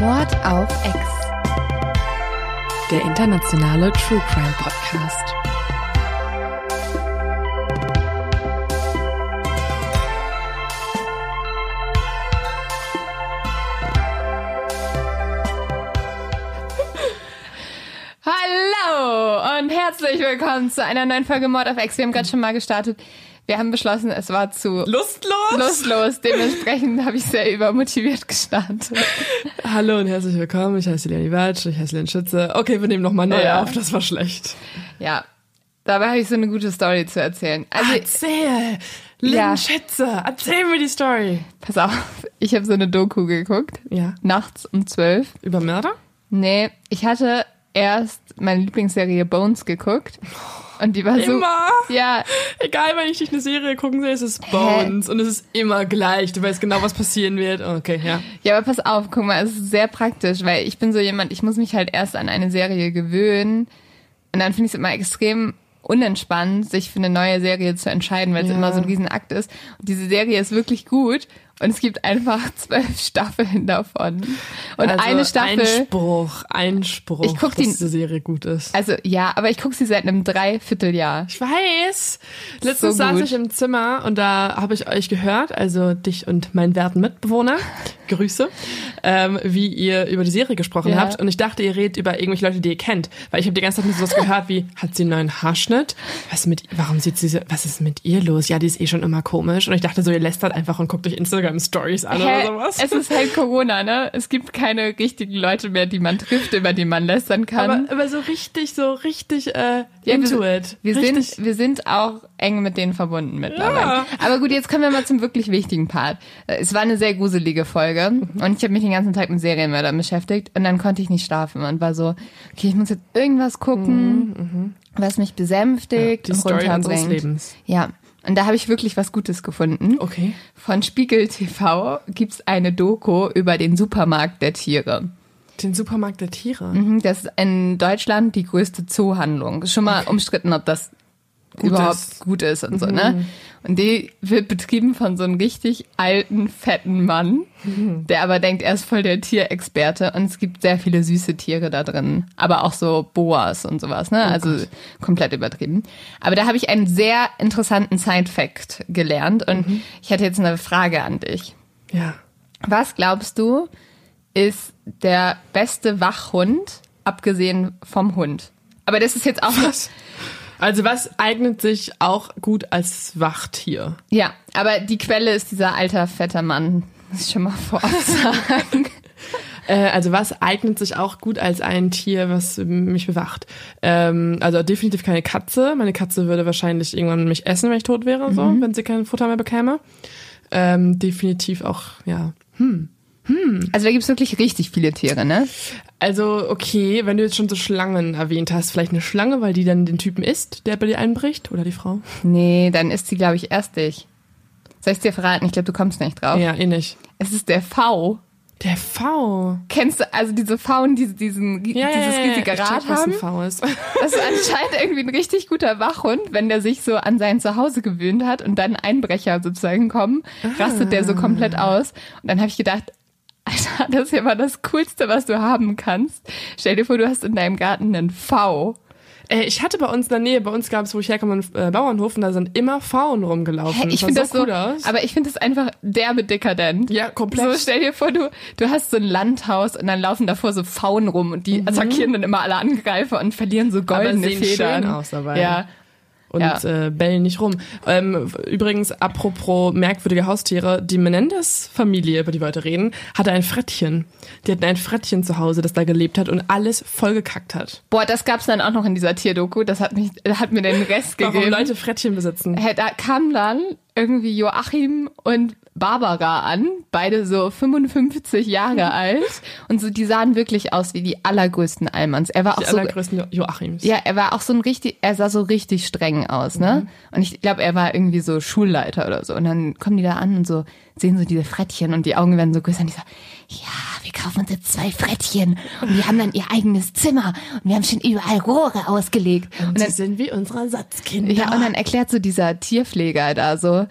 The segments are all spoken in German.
Mord auf Ex. Der internationale True Crime Podcast. Hallo und herzlich willkommen zu einer neuen Folge Mord auf Ex. Wir haben gerade schon mal gestartet. Wir haben beschlossen, es war zu Lustlos? lustlos. Dementsprechend habe ich sehr übermotiviert gestartet. Hallo und herzlich willkommen. Ich heiße Leonie Watsch, ich heiße Len Schütze. Okay, wir nehmen nochmal neu Ja. auf, das war schlecht. Ja, dabei habe ich so eine gute Story zu erzählen. Also, Erzähl! Len Ja. Schütze, erzähl mir die Story. pass auf, ich habe so eine Doku geguckt. Ja. Nachts um zwölf. Über Mörder? Nee, ich hatte erst meine Lieblingsserie Bones geguckt. Und die war so. Immer. Ja, Egal, wenn ich dich eine Serie gucken sehe, es ist Bones und es ist immer gleich. Du weißt genau, was passieren wird. Okay, ja. Ja, aber pass auf, guck mal, es ist sehr praktisch, weil ich bin so jemand, ich muss mich halt erst an eine Serie gewöhnen und dann finde ich es immer extrem unentspannt, sich für eine neue Serie zu entscheiden, weil es Ja. immer so ein Riesenakt ist. Und diese Serie ist wirklich gut und es gibt einfach zwölf Staffeln davon. Und Also eine Staffel, Einspruch, Einspruch, Ich guck dass die- diese Serie gut ist. also ja, aber ich gucke sie seit einem Dreivierteljahr. Ich weiß. Letztens So saß ich im Zimmer und da habe ich euch gehört, also dich und meinen werten Mitbewohner, Grüße, ähm, wie ihr über die Serie gesprochen Ja. habt. Und ich dachte, ihr redet über irgendwelche Leute, die ihr kennt. Weil ich habe die ganze Zeit nur sowas gehört wie, hat sie einen neuen Haarschnitt? Was mit, warum sieht sie so, was ist mit ihr los? Ja, die ist eh schon immer komisch. Und ich dachte so, ihr lästert einfach und guckt euch Instagram-Stories an oder sowas. Es ist halt Corona, ne? Es gibt keine richtigen Leute mehr, die man trifft, über die man lästern kann. aber, aber so richtig, so richtig äh, Ja, into wir, it. Wir richtig. sind, wir sind auch eng mit denen verbunden mittlerweile. Ja. Aber gut, jetzt kommen wir mal zum wirklich wichtigen Part. Es war eine sehr gruselige Folge Mhm. und ich habe mich den ganzen Tag mit Serienmördern beschäftigt und dann konnte ich nicht schlafen und war so, okay, ich muss jetzt irgendwas gucken, was mich besänftigt Mhm, die und Story unseres runterbringt. Lebens. Ja, und da habe ich wirklich was Gutes gefunden. Okay. Von Spiegel TV gibt's eine Doku über den Supermarkt der Tiere. Den Supermarkt der Tiere. Mhm, Das ist in Deutschland die größte Zoohandlung. Ist schon mal umstritten, ob das Gut überhaupt ist. gut ist und so, ne? Und die wird betrieben von so einem richtig alten, fetten Mann, der aber denkt, er ist voll der Tierexperte und es gibt sehr viele süße Tiere da drin, aber auch so Boas und sowas, ne? Also komplett übertrieben. Aber da habe ich einen sehr interessanten Side-Fact gelernt und ich hätte jetzt eine Frage an dich. Ja. Was glaubst du, ist der beste Wachhund, abgesehen vom Hund? Aber das ist jetzt auch Was? Also was eignet sich auch gut als Wachtier? Ja, aber die Quelle ist dieser alter, fetter Mann. Muss ich schon mal vorab sagen. Äh, also was eignet sich auch gut als ein Tier, was mich bewacht? Ähm, also definitiv keine Katze. Meine Katze würde wahrscheinlich irgendwann mich essen, wenn ich tot wäre, so, wenn sie kein Futter mehr bekäme. Ähm, definitiv auch, ja. Also da gibt's wirklich richtig viele Tiere, ne? Also, okay, wenn du jetzt schon so Schlangen erwähnt hast, vielleicht eine Schlange, weil die dann den Typen isst, der bei dir einbricht, oder die Frau? Nee, dann ist sie, glaube ich, erst dich. Soll ich dir verraten? Ich glaube, du kommst nicht drauf. Ja, eh nicht. Es ist der V. Der V. Kennst du also diese Frauen, die diesen, dieses riesige ich Rad check, was haben? ein V ist. Das ist anscheinend irgendwie ein richtig guter Wachhund, wenn der sich so an sein Zuhause gewöhnt hat und dann Einbrecher sozusagen kommen, rastet der so komplett aus. Und dann habe ich gedacht, Alter, das ist ja mal das Coolste, was du haben kannst. Stell dir vor, du hast in deinem Garten einen V. Äh, ich hatte bei uns in der Nähe, bei uns gab es, wo ich herkomme, einen äh, Bauernhof und da sind immer Pfauen rumgelaufen. Hä, ich finde das so, cool aus. aber ich finde das einfach derbe dekadent. Ja, komplett. So, stell dir vor, du, du hast so ein Landhaus und dann laufen davor so Pfauen rum und die attackieren dann immer alle Angreifer und verlieren so goldene sehen Federn. schön aus dabei. Ja. Und ja. äh, bellen nicht rum. Ähm, übrigens, apropos merkwürdige Haustiere, die Menendez-Familie, über die wir heute reden, hatte ein Frettchen. Die hatten ein Frettchen zu Hause, das da gelebt hat und alles vollgekackt hat. Boah, das gab's dann auch noch in dieser Tierdoku. Das hat mich, hat mir den Rest Warum gegeben. Leute Frettchen besitzen. Da kam dann irgendwie Joachim und Barbara an, beide so 55 Jahre alt und so, die sahen wirklich aus wie die allergrößten Almans. Er war Die auch so, allergrößten jo Joachims. ja, er war auch so ein richtig, er sah so richtig streng aus, ne? Und ich glaube, er war irgendwie so Schulleiter oder so. Und dann kommen die da an und so sehen so diese Frettchen und die Augen werden so größer und die so, ja, wir kaufen uns jetzt zwei Frettchen und die haben dann ihr eigenes Zimmer und wir haben schon überall Rohre ausgelegt. Und, Und sie dann, sind wie unsere Ersatzkinder. ja, und dann erklärt so dieser Tierpfleger da so,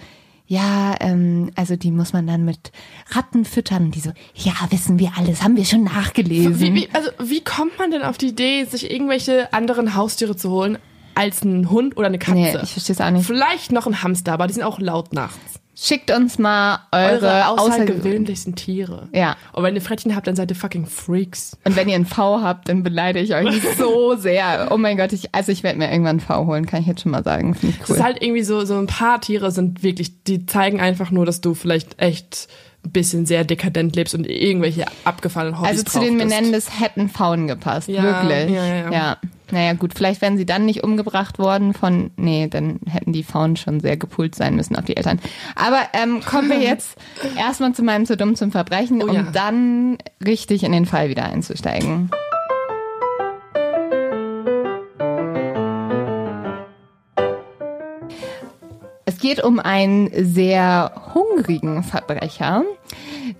ja, ähm, also die muss man dann mit Ratten füttern. Die so, ja, wissen wir alles, haben wir schon nachgelesen. Wie, wie, also wie kommt man denn auf die Idee, sich irgendwelche anderen Haustiere zu holen als ein Hund oder eine Katze? Nee, ich verstehe es auch nicht. Vielleicht noch ein Hamster, aber die sind auch laut nachts. Schickt uns mal eure, Eure außergewöhnlichsten Tiere. Ja. Und wenn ihr Frettchen habt, dann seid ihr fucking Freaks. Und wenn ihr einen V habt, dann beleidige ich euch so sehr. Oh mein Gott, ich, also ich werde mir irgendwann einen V holen, kann ich jetzt schon mal sagen. Finde ich Es cool. ist halt irgendwie so, so ein paar Tiere sind wirklich, die zeigen einfach nur, dass du vielleicht echt ein bisschen sehr dekadent lebst und irgendwelche abgefallenen Hobbys also zu den. Menendez hätten Pfauen gepasst, Ja, wirklich. ja, ja, ja. Naja gut, vielleicht wären sie dann nicht umgebracht worden von, nee, dann hätten die Pfauen schon sehr gepult sein müssen auf die Eltern. Aber ähm, kommen wir jetzt erstmal zu meinem zu dumm zum Verbrechen, Oh um ja. dann richtig in den Fall wieder einzusteigen. Geht um einen sehr hungrigen Verbrecher.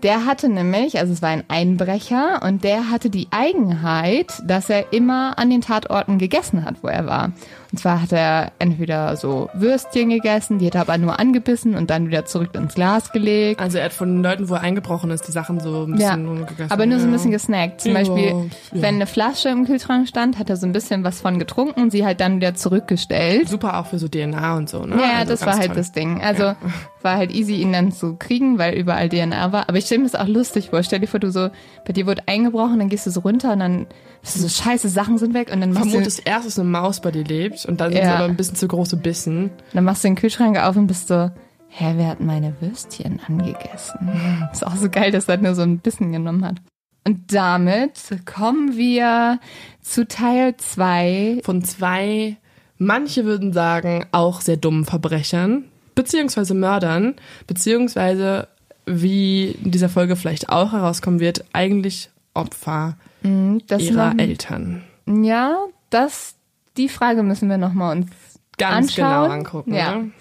Der hatte nämlich, also es war ein Einbrecher und der hatte die Eigenheit, dass er immer an den Tatorten gegessen hat, wo er war. Und zwar hat er entweder so Würstchen gegessen, die hat er aber nur angebissen und dann wieder zurück ins Glas gelegt. Also er hat von den Leuten, wo er eingebrochen ist, die Sachen so ein Ja, bisschen gegessen. aber nur so ein Ja. bisschen gesnackt. Zum Ja, Beispiel, ja. wenn eine Flasche im Kühlschrank stand, hat er so ein bisschen was von getrunken und sie halt dann wieder zurückgestellt. Super auch für so DNA und so, ne? Ja, ja, Also das war halt toll. das Ding. Also war halt easy, ihn dann zu kriegen, weil überall DNA war. Aber ich stelle mir das auch lustig vor. Stell dir vor, du so, bei dir wurde eingebrochen, dann gehst du so runter und dann bist du so, scheiße, Sachen sind weg und dann machst, du, Vermutest erst, dass eine Maus bei dir lebt und dann sind Ja. sie aber ein bisschen zu große Bissen. dann machst du den Kühlschrank auf und bist so, hä, wer hat meine Würstchen angegessen? Ist auch so geil, dass er nur so ein bisschen genommen hat. Und damit kommen wir zu Teil zwei Von zwei, manche würden sagen, auch sehr dummen Verbrechern, beziehungsweise Mördern, beziehungsweise, wie in dieser Folge vielleicht auch herauskommen wird, eigentlich Opfer Das ihrer noch- Eltern. Ja, das, die Frage müssen wir nochmal uns Ganz anschauen. genau angucken. Ja. Ne?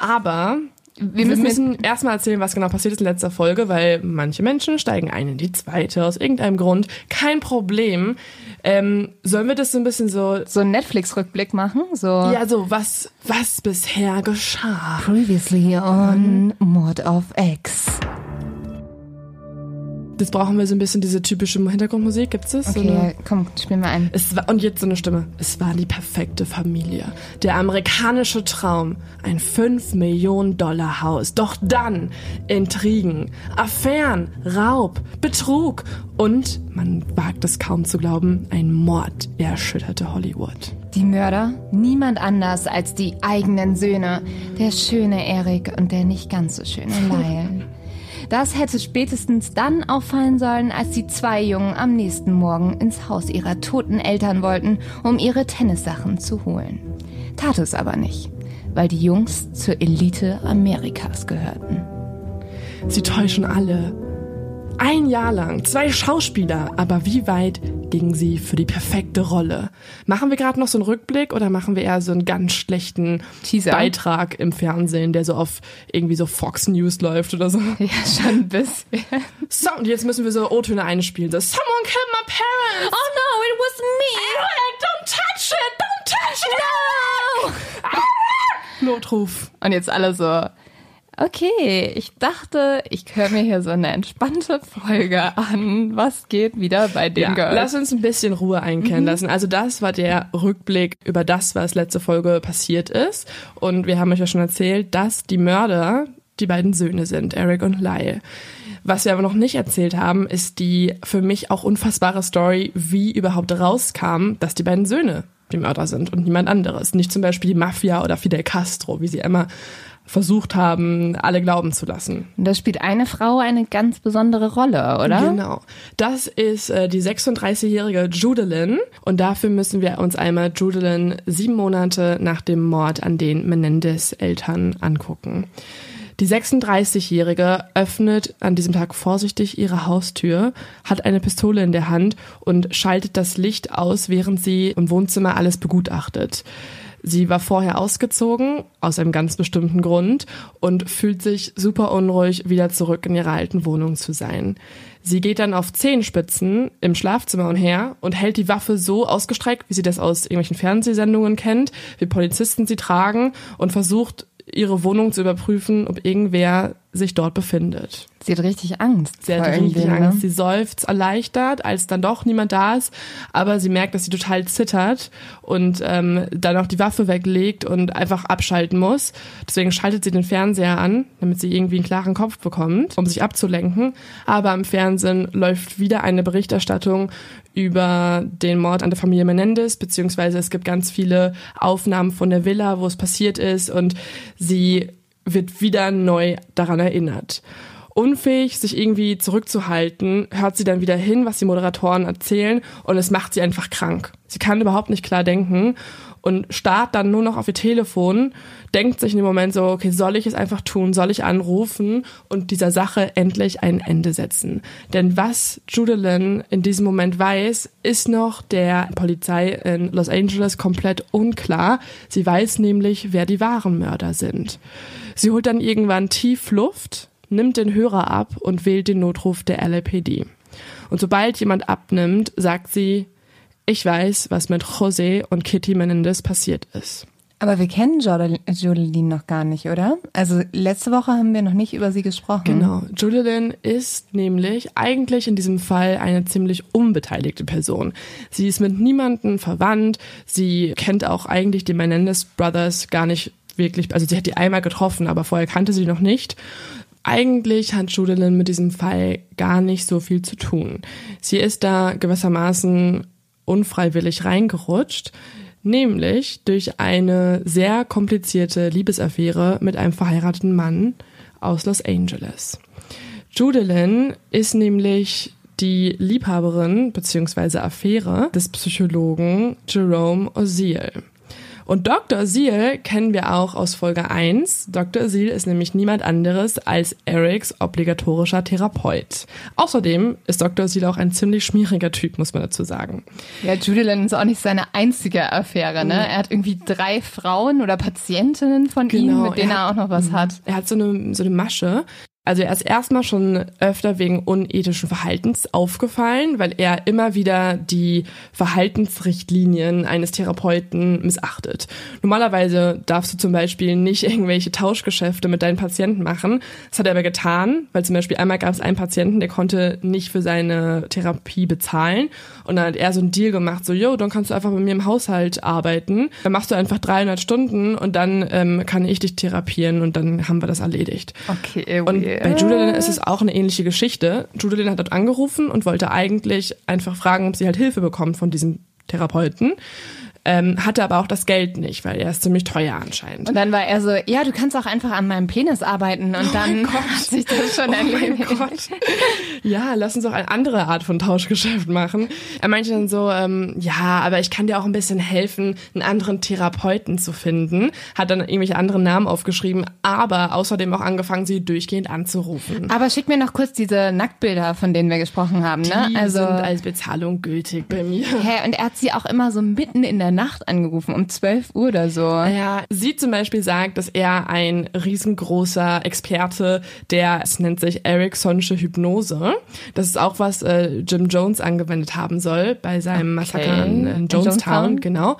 Aber Wir wir müssen, müssen erstmal erzählen, was genau passiert ist in letzter Folge, weil manche Menschen steigen ein in die zweite aus irgendeinem Grund. Kein Problem. Ähm, sollen wir das so ein bisschen so, so einen Netflix-Rückblick machen. So ja, so was, was bisher geschah? Previously on Mord of X. Das brauchen wir so ein bisschen diese typische Hintergrundmusik. Gibt's es? So eine- Okay, komm, spiel mal ein. Es war, und jetzt so eine Stimme. Es war die perfekte Familie. Der amerikanische Traum. Ein 5 Millionen Dollar Haus. Doch dann Intrigen, Affären, Raub, Betrug und, man wagt es kaum zu glauben, ein Mord erschütterte Hollywood. Die Mörder? Niemand anders als die eigenen Söhne. Der schöne Eric und der nicht ganz so schöne Lyle. Das hätte spätestens dann auffallen sollen, als die zwei Jungen am nächsten Morgen ins Haus ihrer toten Eltern wollten, um ihre Tennissachen zu holen. Tat es aber nicht, weil die Jungs zur Elite Amerikas gehörten. Sie täuschen alle. Ein Jahr lang, zwei Schauspieler, aber wie weit gingen sie für die perfekte Rolle? Machen wir gerade noch so einen Rückblick oder machen wir eher so einen ganz schlechten Teaser. Beitrag im Fernsehen, der so auf irgendwie so Fox News läuft oder so? Ja, schon ein bisschen. So, und jetzt müssen wir so O-Töne einspielen. So, Someone killed my parents! Oh no, it was me! Don't touch it! Don't touch it! No! Notruf. Und jetzt alle so, okay, ich dachte, ich höre mir hier so eine entspannte Folge an. Was geht wieder bei den Ja, Girls? lass uns ein bisschen Ruhe einkehren lassen. Also das war der Rückblick über das, was letzte Folge passiert ist. Und wir haben euch ja schon erzählt, dass die Mörder die beiden Söhne sind, Eric und Lyle. Was wir aber noch nicht erzählt haben, ist die für mich auch unfassbare Story, wie überhaupt rauskam, dass die beiden Söhne die Mörder sind und niemand anderes. Nicht zum Beispiel die Mafia oder Fidel Castro, wie sie immer versucht haben, alle glauben zu lassen. Und da spielt eine Frau eine ganz besondere Rolle, oder? Genau. Das ist äh, die 36-jährige Judelin und dafür müssen wir uns einmal Judelin sieben Monate nach dem Mord an den Menendez-Eltern angucken. Die 36-Jährige öffnet an diesem Tag vorsichtig ihre Haustür, hat eine Pistole in der Hand und schaltet das Licht aus, während sie im Wohnzimmer alles begutachtet. Sie war vorher ausgezogen, aus einem ganz bestimmten Grund, und fühlt sich super unruhig, wieder zurück in ihrer alten Wohnung zu sein. Sie geht dann auf Zehenspitzen im Schlafzimmer umher und hält die Waffe so ausgestreckt, wie sie das aus irgendwelchen Fernsehsendungen kennt, wie Polizisten sie tragen, und versucht ihre Wohnung zu überprüfen, ob irgendwer sich dort befindet. Sie hat richtig Angst. Sie hat richtig irgendwem, Angst. ne? Sie seufzt erleichtert, als dann doch niemand da ist. Aber sie merkt, dass sie total zittert und ähm, dann auch die Waffe weglegt und einfach abschalten muss. Deswegen schaltet sie den Fernseher an, damit sie irgendwie einen klaren Kopf bekommt, um sich abzulenken. Aber im Fernsehen läuft wieder eine Berichterstattung über den Mord an der Familie Menendez, beziehungsweise es gibt ganz viele Aufnahmen von der Villa, wo es passiert ist und sie wird wieder neu daran erinnert. Unfähig, sich irgendwie zurückzuhalten, hört sie dann wieder hin, was die Moderatoren erzählen und es macht sie einfach krank. Sie kann überhaupt nicht klar denken und starrt dann nur noch auf ihr Telefon, denkt sich in dem Moment so, okay, soll ich es einfach tun, soll ich anrufen und dieser Sache endlich ein Ende setzen. Denn was Judalyn in diesem Moment weiß, ist noch der Polizei in Los Angeles komplett unklar. Sie weiß nämlich, wer die wahren Mörder sind. Sie holt dann irgendwann tief Luft, nimmt den Hörer ab und wählt den Notruf der LAPD. Und sobald jemand abnimmt, sagt sie, ich weiß, was mit José und Kitty Menendez passiert ist. Aber wir kennen Jodeline noch gar nicht, oder? Also letzte Woche haben wir noch nicht über sie gesprochen. Genau. Julian ist nämlich eigentlich in diesem Fall eine ziemlich unbeteiligte Person. Sie ist mit niemandem verwandt. Sie kennt auch eigentlich die Menendez Brothers gar nicht wirklich. Also sie hat die einmal getroffen, aber vorher kannte sie noch nicht. Eigentlich hat Julian mit diesem Fall gar nicht so viel zu tun. Sie ist da gewissermaßen unfreiwillig reingerutscht, nämlich durch eine sehr komplizierte Liebesaffäre mit einem verheirateten Mann aus Los Angeles. Judelin ist nämlich die Liebhaberin bzw. Affäre des Psychologen Jerome Oziel. Und Dr. Seal kennen wir auch aus Folge 1. Dr. Seal ist nämlich niemand anderes als Erics obligatorischer Therapeut. Außerdem ist Dr. Seal auch ein ziemlich schmieriger Typ, muss man dazu sagen. Ja, Julian ist auch nicht seine einzige Affäre, ne? Er hat irgendwie drei Frauen oder Patientinnen von ihm, Genau, mit denen er er auch noch was hat. Er hat so eine, so eine Masche. Also er ist erstmal schon öfter wegen unethischen Verhaltens aufgefallen, weil er immer wieder die Verhaltensrichtlinien eines Therapeuten missachtet. Normalerweise darfst du zum Beispiel nicht irgendwelche Tauschgeschäfte mit deinen Patienten machen. Das hat er aber getan, weil zum Beispiel einmal gab es einen Patienten, der konnte nicht für seine Therapie bezahlen. Und dann hat er so einen Deal gemacht, so, yo, dann kannst du einfach bei mir im Haushalt arbeiten. Dann machst du einfach 300 Stunden und dann ähm, kann ich dich therapieren und dann haben wir das erledigt. Okay, Und bei Judalyn ist es auch eine ähnliche Geschichte. Judalyn hat dort angerufen und wollte eigentlich einfach fragen, ob sie halt Hilfe bekommt von diesem Therapeuten. Ähm, hatte aber auch das Geld nicht, weil er ist ziemlich teuer anscheinend. Und dann war er so, ja, du kannst auch einfach an meinem Penis arbeiten und dann hat sich das schon Oh erledigt. Ja, lass uns doch eine andere Art von Tauschgeschäft machen. Er meinte dann so, ähm, ja, aber ich kann dir auch ein bisschen helfen, einen anderen Therapeuten zu finden. Hat dann irgendwelche anderen Namen aufgeschrieben, aber außerdem auch angefangen, sie durchgehend anzurufen. Aber schick mir noch kurz diese Nacktbilder, von denen wir gesprochen haben, ne? Die also, sind als Bezahlung gültig bei mir. hä, und er hat sie auch immer so mitten in der Nacht angerufen, um 12 Uhr oder so. Ja, sie zum Beispiel sagt, dass er ein riesengroßer Experte der, es nennt sich Ericksonsche Hypnose. Das ist auch was äh, Jim Jones angewendet haben soll bei seinem Massaker in, in In Jonestown, Jonestown? genau.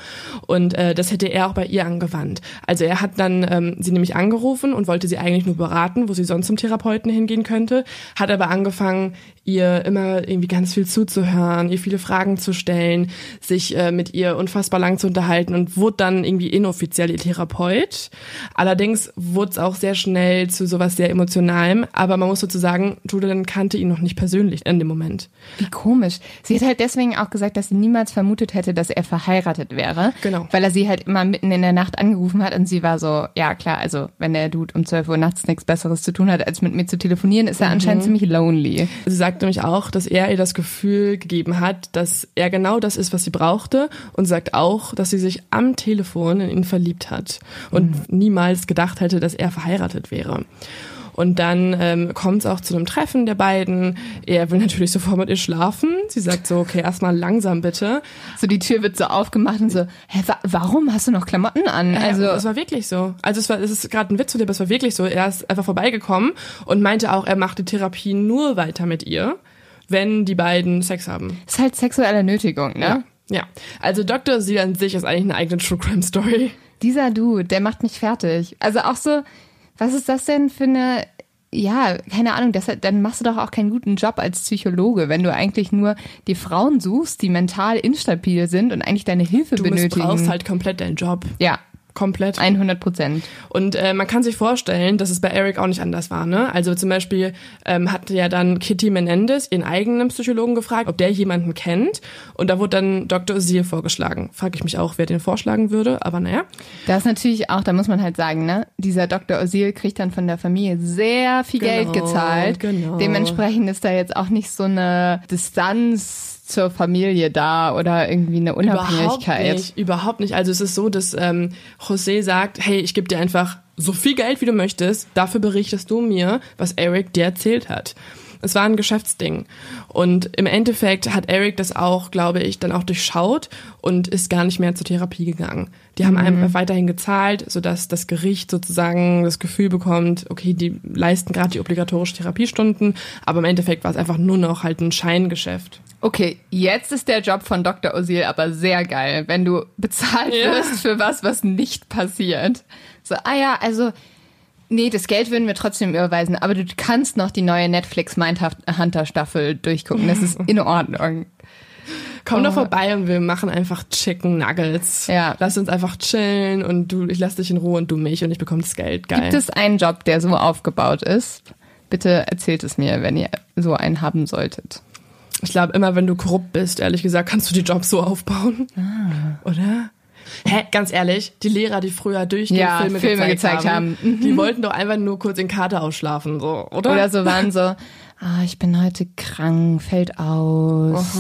Und äh, das hätte er auch bei ihr angewandt. Also er hat dann ähm, sie nämlich angerufen und wollte sie eigentlich nur beraten, wo sie sonst zum Therapeuten hingehen könnte, hat aber angefangen, ihr immer irgendwie ganz viel zuzuhören, ihr viele Fragen zu stellen, sich äh, mit ihr unfassbar lang zu unterhalten und wurde dann irgendwie inoffiziell ihr Therapeut. Allerdings wurde es auch sehr schnell zu sowas sehr Emotionalem, aber man muss sozusagen, Julian kannte ihn noch nicht persönlich in dem Moment. Wie komisch. Sie hat halt deswegen auch gesagt, dass sie niemals vermutet hätte, dass er verheiratet wäre. Genau. Weil er sie halt immer mitten in der Nacht angerufen hat und sie war so, ja klar, also wenn der Dude um 12 Uhr nachts nichts Besseres zu tun hat, als mit mir zu telefonieren, ist er anscheinend ziemlich lonely. Sie sagt nämlich auch, dass er ihr das Gefühl gegeben hat, dass er genau das ist, was sie brauchte und sagt auch, dass sie sich am Telefon in ihn verliebt hat und niemals gedacht hätte, dass er verheiratet wäre. Und dann ähm, kommt es auch zu einem Treffen der beiden. Er will natürlich sofort mit ihr schlafen. Sie sagt so, okay, erstmal langsam bitte. So die Tür wird so aufgemacht und so, hä, wa warum hast du noch Klamotten an? Also Also es war wirklich so. Also es war, es ist gerade ein Witz zu dir, aber es war wirklich so. Er ist einfach vorbeigekommen und meinte auch, er macht die Therapie nur weiter mit ihr, wenn die beiden Sex haben. ist halt sexuelle Nötigung, ne? Ja. Ja. Also Dr. Sie an sich ist eigentlich eine eigene True Crime Story. dieser Dude, der macht mich fertig. Also auch so, was ist das denn für eine, ja, keine Ahnung, deshalb, dann machst du doch auch keinen guten Job als Psychologe, wenn du eigentlich nur die Frauen suchst, die mental instabil sind und eigentlich deine Hilfe Du benötigen. brauchst halt komplett deinen Job. ja, Komplett. 100 Prozent. Und äh, man kann sich vorstellen, dass es bei Eric auch nicht anders war. Ne? Also zum Beispiel ähm, hat ja dann Kitty Menendez ihren eigenen Psychologen gefragt, ob der jemanden kennt. Und da wurde dann Dr. Ozil vorgeschlagen. Frage ich mich auch, wer den vorschlagen würde. Aber naja. Das ist natürlich auch, da muss man halt sagen, ne, dieser Dr. Osil kriegt dann von der Familie sehr viel Genau, Geld gezahlt. genau. Dementsprechend ist da jetzt auch nicht so eine Distanz zur Familie da oder irgendwie eine Überhaupt Unabhängigkeit. nicht, überhaupt nicht. Also es ist so, dass ähm, José sagt, hey, ich gebe dir einfach so viel Geld, wie du möchtest. Dafür berichtest du mir, was Eric dir erzählt hat. Es war ein Geschäftsding. Und im Endeffekt hat Eric das auch, glaube ich, dann auch durchschaut und ist gar nicht mehr zur Therapie gegangen. Die haben einfach weiterhin gezahlt, sodass das Gericht sozusagen das Gefühl bekommt, okay, die leisten gerade die obligatorischen Therapiestunden, aber im Endeffekt war es einfach nur noch halt ein Scheingeschäft. Okay, jetzt ist der Job von Dr. Osil aber sehr geil, wenn du bezahlt Ja. wirst für was, was nicht passiert. So, ah ja, also, nee, das Geld würden wir trotzdem überweisen, aber du kannst noch die neue Netflix Mindhunter Staffel durchgucken. Das ist in Ordnung. Komm Oh. doch vorbei und wir machen einfach Chicken Nuggets. Ja. Lass uns einfach chillen und du, ich lass dich in Ruhe und du mich und ich bekomme das Geld. Geil. Gibt es einen Job, der so aufgebaut ist? Bitte erzählt es mir, wenn ihr so einen haben solltet. ich glaube, immer wenn du korrupt bist, ehrlich gesagt, kannst du die Jobs so aufbauen. Ah. Oder? Hä, ganz ehrlich, die Lehrer, die früher durchgehend Ja, Filme, Filme gezeigt, gezeigt haben, haben. Mhm. die wollten doch einfach nur kurz in Kater ausschlafen, so, oder? Oder so waren so, ah, ich bin heute krank, fällt aus.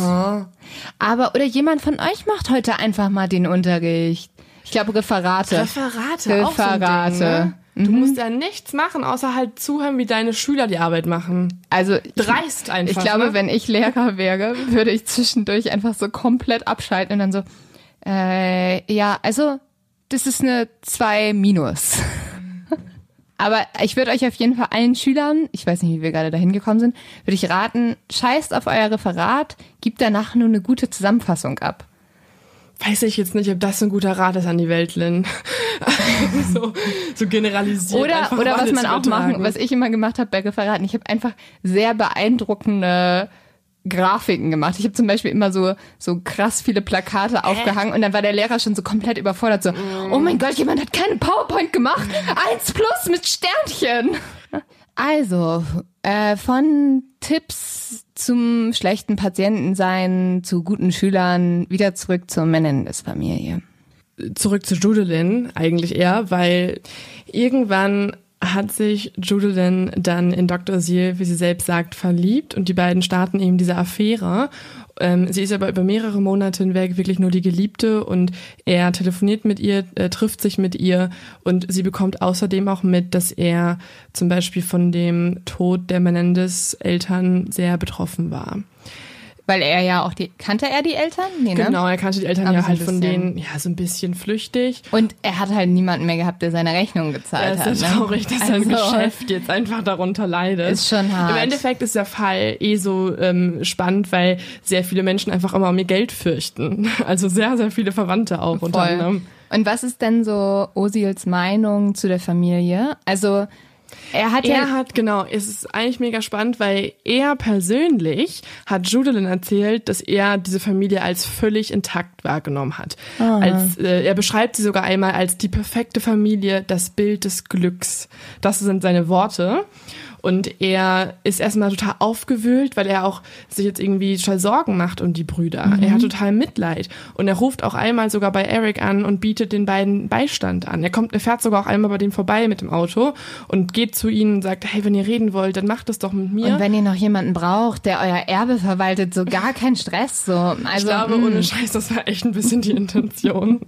Aber, oder jemand von euch macht heute einfach mal den Unterricht. Ich glaube, Referate. Referate, auch so Ding, Referate. ne? Mhm. Du musst ja nichts machen, außer halt zuhören, wie deine Schüler die Arbeit machen. Also, Dreist einfach. ich glaube, ne? wenn ich Lehrer wäre, würde ich zwischendurch einfach so komplett abschalten und dann so, äh, ja, also, das ist eine 2 minus. Aber ich würde euch auf jeden Fall allen Schülern, ich weiß nicht, wie wir gerade dahin gekommen sind, würde ich raten, scheißt auf euer Referat, gebt danach nur eine gute Zusammenfassung ab. weiß ich jetzt nicht, ob das so ein guter Rat ist an die Welt, Lynn. so, so generalisiert. Oder, oder was man auch machen, was ich immer gemacht habe bei Referaten, ich habe einfach sehr beeindruckende Grafiken gemacht. Ich habe zum Beispiel immer so so krass viele Plakate aufgehangen und dann war der Lehrer schon so komplett überfordert. So, oh mein Gott, jemand hat keine PowerPoint gemacht. Eins plus mit Sternchen. Also, äh, von Tipps zum schlechten Patientensein, zu guten Schülern, wieder zurück zur Menendez-Familie. zurück zu Judelin eigentlich eher, weil irgendwann hat sich Judelin dann in Dr. Seal, wie sie selbst sagt, verliebt und die beiden starten eben diese Affäre. Ähm, sie ist aber über mehrere Monate hinweg wirklich nur die Geliebte und er telefoniert mit ihr, äh, trifft sich mit ihr und sie bekommt außerdem auch mit, dass er zum Beispiel von dem Tod der Menendez-Eltern sehr betroffen war. Weil er ja auch die, kannte er die Eltern? Nee, ne? Genau, er kannte die Eltern Aber ja so halt von denen, ja, so ein bisschen flüchtig. Und er hat halt niemanden mehr gehabt, der seine Rechnung Ja, gezahlt ist hat. ja ne? traurig, dass sein Also, Geschäft jetzt einfach darunter leidet. Ist schon hart. Im Endeffekt ist der Fall eh so ähm, spannend, weil sehr viele Menschen einfach immer um ihr Geld fürchten. Also sehr, sehr viele Verwandte auch unter Voll. anderem. Und was ist denn so Osils Meinung zu der Familie? Also er hat Er ja hat, genau, es ist eigentlich mega spannend, weil er persönlich hat Judelin erzählt, dass er diese Familie als völlig intakt wahrgenommen hat. Als, äh, er beschreibt sie sogar einmal als die perfekte Familie, das Bild des Glücks. Das sind seine Worte. Und er ist erstmal total aufgewühlt, weil er auch sich jetzt irgendwie total Sorgen macht um die Brüder. Er hat total Mitleid. Und er ruft auch einmal sogar bei Eric an und bietet den beiden Beistand an. Er kommt, er fährt sogar auch einmal bei denen vorbei mit dem Auto und geht zu ihnen und sagt, hey, wenn ihr reden wollt, dann macht es doch mit mir. und wenn ihr noch jemanden braucht, der euer Erbe verwaltet, so gar kein Stress. So, also ich glaube, mh. ohne Scheiß, das war echt ein bisschen die Intention.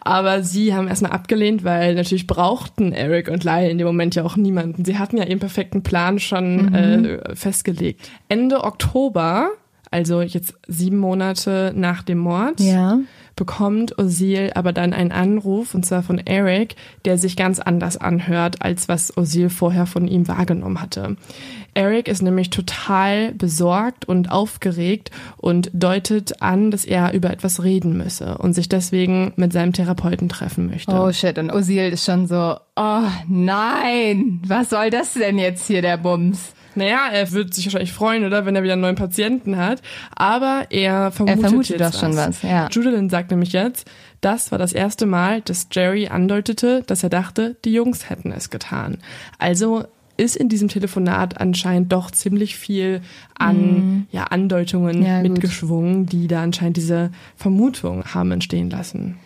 Aber sie haben erstmal abgelehnt, weil natürlich brauchten Eric und Lyle in dem Moment ja auch niemanden. Sie hatten ja ihren perfekten Plan schon äh, festgelegt. Ende Oktober also jetzt sieben Monate nach dem Mord, Ja. bekommt Osil aber dann einen Anruf, und zwar von Eric, der sich ganz anders anhört, als was Osil vorher von ihm wahrgenommen hatte. Eric ist nämlich total besorgt und aufgeregt und deutet an, dass er über etwas reden müsse und sich deswegen mit seinem Therapeuten treffen möchte. Oh shit, und Osil ist schon so, oh nein, was soll das denn jetzt hier, der Bums? Naja, er wird sich wahrscheinlich freuen, oder, wenn er wieder einen neuen Patienten hat. Aber er vermutet, Er vermutet doch schon was, ja. Judilyn sagt nämlich jetzt, das war das erste Mal, dass Jerry andeutete, dass er dachte, die Jungs hätten es getan. Also ist in diesem Telefonat anscheinend doch ziemlich viel an ja, Andeutungen Mhm. Ja, mitgeschwungen, die da anscheinend diese Vermutung haben entstehen lassen.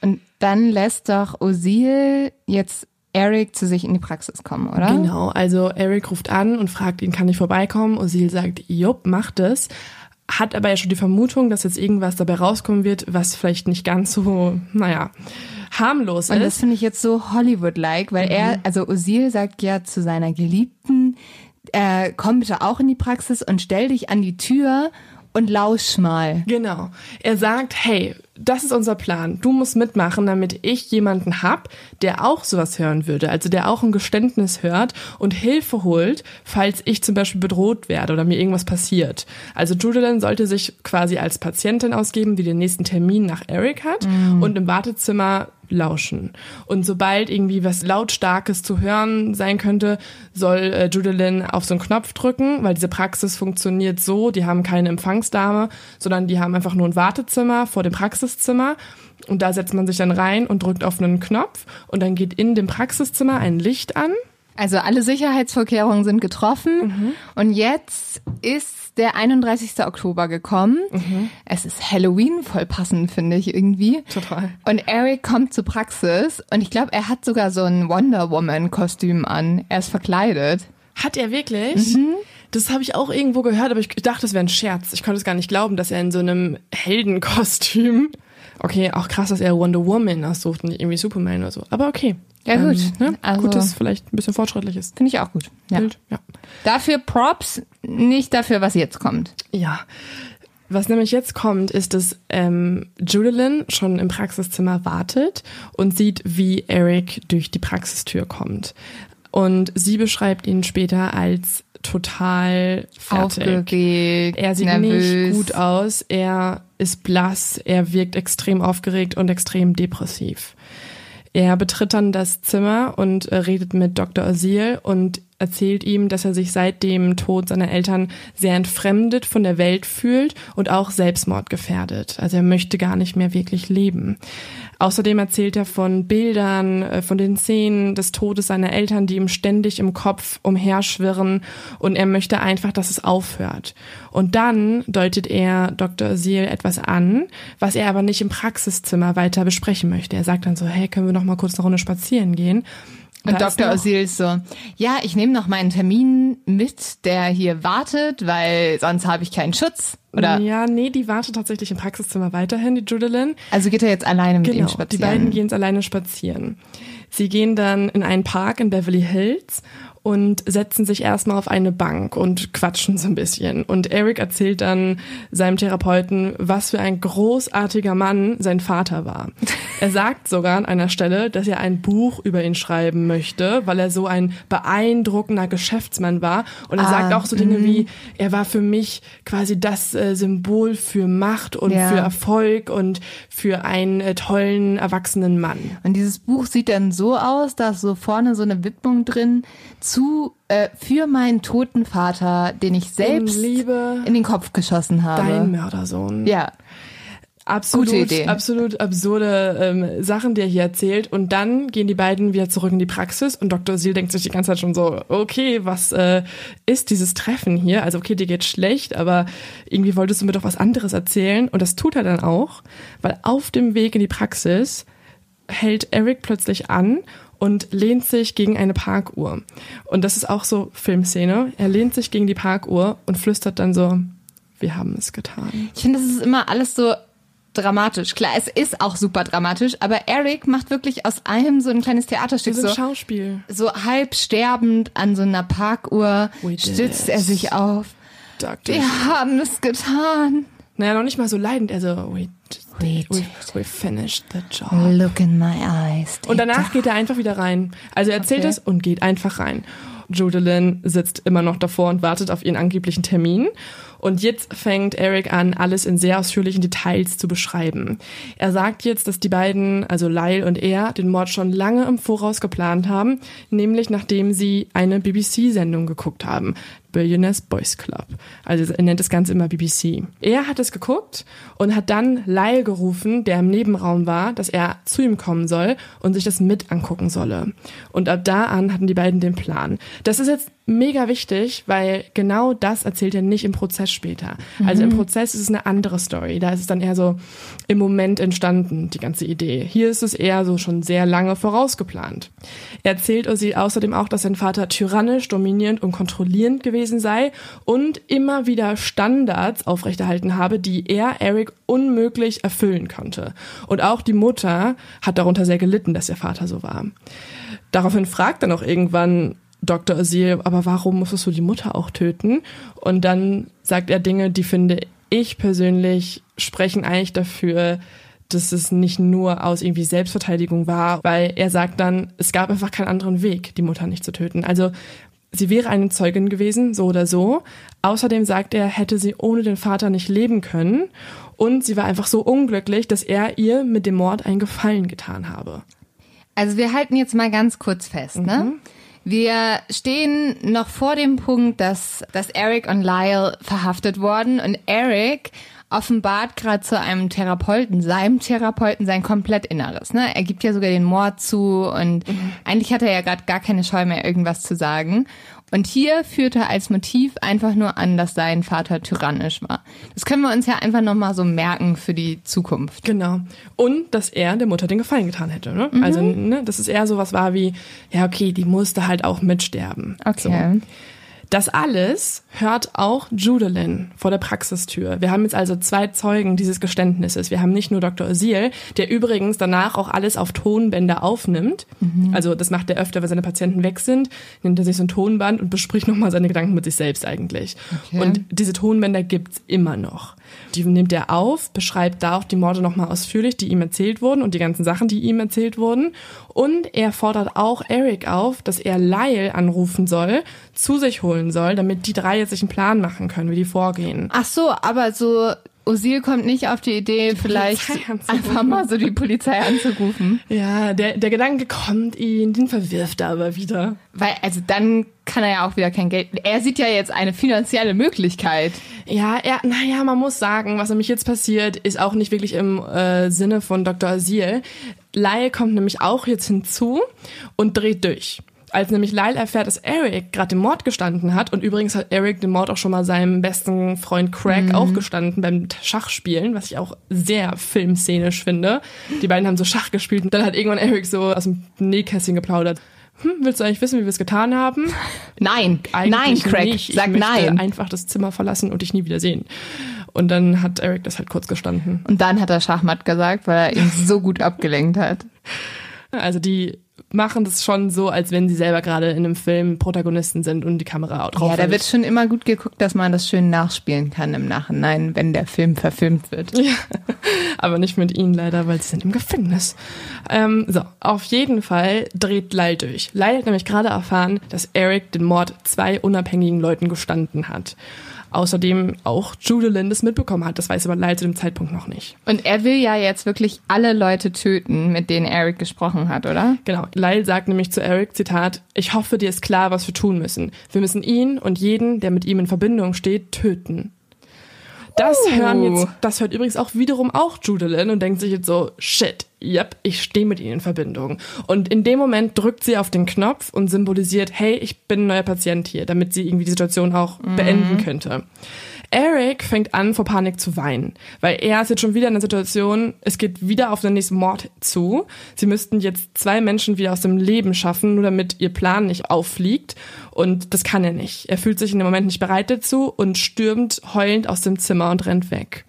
Und dann lässt doch Osil jetzt Eric zu sich in die Praxis kommen, oder? Genau, also Eric ruft an und fragt ihn, kann ich vorbeikommen? Osil sagt, jupp, macht es. Hat aber ja schon die Vermutung, dass jetzt irgendwas dabei rauskommen wird, was vielleicht nicht ganz so, naja, harmlos Und das ist. finde ich jetzt so Hollywood-like, weil er, also Osil sagt ja zu seiner Geliebten, äh, komm bitte auch in die Praxis und stell dich an die Tür und lausch mal. Genau. Er sagt, hey, das ist unser Plan. Du musst mitmachen, damit ich jemanden hab, der auch sowas hören würde. Also der auch ein Geständnis hört und Hilfe holt, falls ich zum Beispiel bedroht werde oder mir irgendwas passiert. Also Judilyn sollte sich quasi als Patientin ausgeben, die den nächsten Termin nach Eric hat und im Wartezimmer lauschen. Und sobald irgendwie was Lautstarkes zu hören sein könnte, soll äh, Judilyn auf so einen Knopf drücken, weil diese Praxis funktioniert so, die haben keine Empfangsdame, sondern die haben einfach nur ein Wartezimmer vor dem Praxiszimmer und da setzt man sich dann rein und drückt auf einen Knopf und dann geht in dem Praxiszimmer ein Licht an. Also alle Sicherheitsvorkehrungen sind getroffen und jetzt ist der 31. Oktober gekommen. Es ist Halloween, voll passend, finde ich irgendwie. Total. Und Eric kommt zur Praxis und ich glaube, er hat sogar so ein Wonder Woman Kostüm an. Er ist verkleidet. Hat er wirklich? Das habe ich auch irgendwo gehört, aber ich dachte, das wäre ein Scherz. Ich konnte es gar nicht glauben, dass er in so einem Heldenkostüm. Okay, auch krass, dass er Wonder Woman aussucht und nicht irgendwie Superman oder so. Aber okay. Ja, gut. ne? Also- gut, dass es vielleicht ein bisschen fortschrittlich ist. Finde ich auch gut. Ja. Bild, ja. Dafür Props, nicht dafür, was jetzt kommt. Ja. Was nämlich jetzt kommt, ist, dass ähm, Judilyn schon im Praxiszimmer wartet und sieht, wie Eric durch die Praxistür kommt. Und sie beschreibt ihn später als total fertig. Aufgeregt, Er sieht nervös. nicht gut aus, er ist blass, er wirkt extrem aufgeregt und extrem depressiv. Er betritt dann das Zimmer und äh, redet mit Dr. Osil und erzählt ihm, dass er sich seit dem Tod seiner Eltern sehr entfremdet von der Welt fühlt und auch Selbstmord gefährdet. Also er möchte gar nicht mehr wirklich leben. Außerdem erzählt er von Bildern, äh, von den Szenen des Todes seiner Eltern, die ihm ständig im Kopf umherschwirren und er möchte einfach, dass es aufhört. Und dann deutet er Dr. Osil etwas an, was er aber nicht im Praxiszimmer weiter besprechen möchte. Er sagt dann so, hey, können wir noch mal kurz eine Runde spazieren gehen? Und Da Dr. Osil ist so, ja, ich nehme noch meinen Termin mit, der hier wartet, weil sonst habe ich keinen Schutz. Oder Ja, nee, die wartet tatsächlich im Praxiszimmer weiterhin, die Judilyn. also geht er jetzt alleine mit ihm Genau, spazieren. die beiden gehen jetzt alleine spazieren. Sie gehen dann in einen Park in Beverly Hills und setzen sich erstmal auf eine Bank und quatschen so ein bisschen. Und Eric erzählt dann seinem Therapeuten, was für ein großartiger Mann sein Vater war. Er sagt sogar an einer Stelle, dass er ein Buch über ihn schreiben möchte, weil er so ein beeindruckender Geschäftsmann war. Und er Ah, sagt auch so Dinge wie, er war für mich quasi das äh, Symbol für Macht und Ja. für Erfolg und für einen äh, tollen, erwachsenen Mann. Und dieses Buch sieht dann so aus, da ist so vorne so eine Widmung drin zu äh, für meinen toten Vater, den ich selbst In den Kopf geschossen habe. dein Mördersohn. ja. absolut, absolut absurde ähm, Sachen, die er hier erzählt. Und dann gehen die beiden wieder zurück in die Praxis und Dr. Seal denkt sich die ganze Zeit schon so, okay, was äh, ist dieses Treffen hier? Also okay, dir geht schlecht, aber irgendwie wolltest du mir doch was anderes erzählen. Und das tut er dann auch, weil auf dem Weg in die Praxis hält Eric plötzlich an und lehnt sich gegen eine Parkuhr. Und das ist auch so Filmszene. Er lehnt sich gegen die Parkuhr und flüstert dann so, wir haben es getan. Ich finde, das ist immer alles so dramatisch. Klar, es ist auch super dramatisch, aber Eric macht wirklich aus allem so ein kleines Theaterstück. So, ein Schauspiel. so halb sterbend an so einer Parkuhr stützt er sich auf. Doctor. Wir haben es getan. Naja, noch nicht mal so leidend. Er so, we, We we, we finished the job. Look in my eyes. Und danach geht er einfach wieder rein. Also er erzählt Okay. es und geht einfach rein. Judalyn sitzt immer noch davor und wartet auf ihren angeblichen Termin. Und jetzt fängt Eric an, alles in sehr ausführlichen Details zu beschreiben. Er sagt jetzt, dass die beiden, also Lyle und er, den Mord schon lange im Voraus geplant haben, nämlich nachdem sie eine BBC-Sendung geguckt haben. Billionaires Boys Club. Also er nennt das Ganze immer BBC. Er hat es geguckt und hat dann Lyle gerufen, der im Nebenraum war, dass er zu ihm kommen soll und sich das mit angucken solle. Und ab da an hatten die beiden den Plan. Das ist jetzt mega wichtig, weil genau das erzählt er nicht im Prozess später. Also im Prozess ist es eine andere Story. Da ist es dann eher so im Moment entstanden, die ganze Idee. Hier ist es eher so schon sehr lange vorausgeplant. Er erzählt Ozzy außerdem auch, dass sein Vater tyrannisch, dominierend und kontrollierend gewesen sei und immer wieder Standards aufrechterhalten habe, die er, Eric, unmöglich erfüllen konnte. Und auch die Mutter hat darunter sehr gelitten, dass ihr Vater so war. Daraufhin fragt er noch irgendwann Dr. Azil, aber warum musstest du die Mutter auch töten? Und dann sagt er Dinge, die finde ich persönlich sprechen eigentlich dafür, dass es nicht nur aus irgendwie Selbstverteidigung war, weil er sagt dann, es gab einfach keinen anderen Weg, die Mutter nicht zu töten. Also sie wäre eine Zeugin gewesen, so oder so. Außerdem sagt er, hätte sie ohne den Vater nicht leben können. Und sie war einfach so unglücklich, dass er ihr mit dem Mord einen Gefallen getan habe. Also wir halten jetzt mal ganz kurz fest, ne? Wir stehen noch vor dem Punkt, dass, dass Eric und Lyle verhaftet wurden und Eric offenbart gerade zu einem Therapeuten, seinem Therapeuten, sein komplett Inneres. Ne? Er gibt ja sogar den Mord zu und eigentlich hat er ja gerade gar keine Scheu mehr, irgendwas zu sagen. Und hier führt er als Motiv einfach nur an, dass sein Vater tyrannisch war. Das können wir uns ja einfach nochmal so merken für die Zukunft. Genau. Und dass er der Mutter den Gefallen getan hätte. Ne? Also, ne, dass es eher sowas war wie, ja, okay, die musste halt auch mitsterben. Okay. So. Das alles hört auch Judalyn vor der Praxistür. Wir haben jetzt also zwei Zeugen dieses Geständnisses. Wir haben nicht nur Dr. Osil, der übrigens danach auch alles auf Tonbänder aufnimmt. Also das macht er öfter, wenn seine Patienten weg sind, nimmt er sich so ein Tonband und bespricht nochmal seine Gedanken mit sich selbst eigentlich. Okay. Und diese Tonbänder gibt's immer noch. Die nimmt er auf, beschreibt da auch die Morde nochmal ausführlich, die ihm erzählt wurden und die ganzen Sachen, die ihm erzählt wurden. Und er fordert auch Eric auf, dass er Lyle anrufen soll, zu sich holen soll, damit die drei jetzt sich einen Plan machen können, wie die vorgehen. Ach so, aber so Osil kommt nicht auf die Idee, vielleicht Polizei anzurufen. einfach mal so die Polizei anzurufen. Ja, der, der Gedanke kommt ihn, den verwirft er aber wieder. Weil, also dann kann er ja auch wieder kein Geld. Er sieht ja jetzt eine finanzielle Möglichkeit. Ja, er, naja, man muss sagen, was nämlich jetzt passiert, ist auch nicht wirklich im äh, Sinne von Dr. Asil. Lyle kommt nämlich auch jetzt hinzu und dreht durch. Als nämlich Lyle erfährt, dass Eric gerade den Mord gestanden hat und übrigens hat Eric den Mord auch schon mal seinem besten Freund Craig auch gestanden beim Schachspielen, was ich auch sehr filmszenisch finde. Die beiden haben so Schach gespielt und dann hat irgendwann Eric so aus dem Nähkästchen geplaudert. Hm, willst du eigentlich wissen, wie wir es getan haben? Nein, nein, Eigentlich Craig, nicht. Ich sag möchte nein. einfach das Zimmer verlassen und dich nie wieder sehen. Und dann hat Eric das halt kurz gestanden. Und dann hat er Schachmatt gesagt, weil er ihn so gut abgelenkt hat. Also die machen das schon so, als wenn sie selber gerade in einem Film Protagonisten sind und die Kamera drauf Ja, da wird schon immer gut geguckt, dass man das schön nachspielen kann im Nachhinein, wenn der Film verfilmt wird. Ja, aber nicht mit ihnen leider, weil sie sind im Gefängnis. Ähm, so, auf jeden Fall dreht Lyle durch. Lyle hat nämlich gerade erfahren, dass Eric den Mord zwei unabhängigen Leuten gestanden hat. Außerdem auch Judalyn das mitbekommen hat. Das weiß aber Lyle zu dem Zeitpunkt noch nicht. Und er will ja jetzt wirklich alle Leute töten, mit denen Eric gesprochen hat, oder? Genau. Lyle sagt nämlich zu Eric, Zitat, ich hoffe, dir ist klar, was wir tun müssen. Wir müssen ihn und jeden, der mit ihm in Verbindung steht, töten. Das Uh. hören jetzt, das hört übrigens auch wiederum auch Judalyn und denkt sich jetzt so, shit, yep, ich stehe mit ihnen in Verbindung. Und in dem Moment drückt sie auf den Knopf und symbolisiert, hey, ich bin ein neuer Patient hier, damit sie irgendwie die Situation auch beenden könnte. Eric fängt an, vor Panik zu weinen, weil er ist jetzt schon wieder in der Situation, es geht wieder auf den nächsten Mord zu. Sie müssten jetzt zwei Menschen wieder aus dem Leben schaffen, nur damit ihr Plan nicht auffliegt. Und das kann er nicht. Er fühlt sich in dem Moment nicht bereit dazu und stürmt heulend aus dem Zimmer und rennt weg.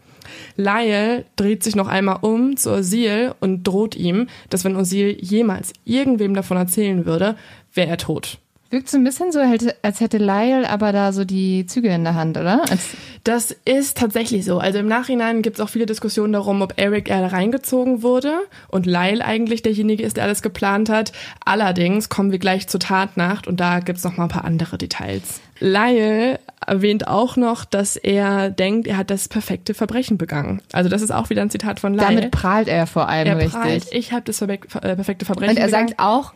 Lyle dreht sich noch einmal um zu Osil und droht ihm, dass wenn Osil jemals irgendwem davon erzählen würde, wäre er tot. Wirkt so ein bisschen so, als hätte Lyle aber da so die Züge in der Hand, oder? Als das ist tatsächlich so. Also im Nachhinein gibt es auch viele Diskussionen darum, ob Eric eher reingezogen wurde und Lyle eigentlich derjenige ist, der alles geplant hat. Allerdings kommen wir gleich zur Tatnacht und da gibt es noch mal ein paar andere Details. Lyle erwähnt auch noch, dass er denkt, er hat das perfekte Verbrechen begangen. Also das ist auch wieder ein Zitat von Lyle. Damit prahlt er vor allem er richtig. Prahlt, ich habe das äh, perfekte Verbrechen Und er begangen. sagt auch,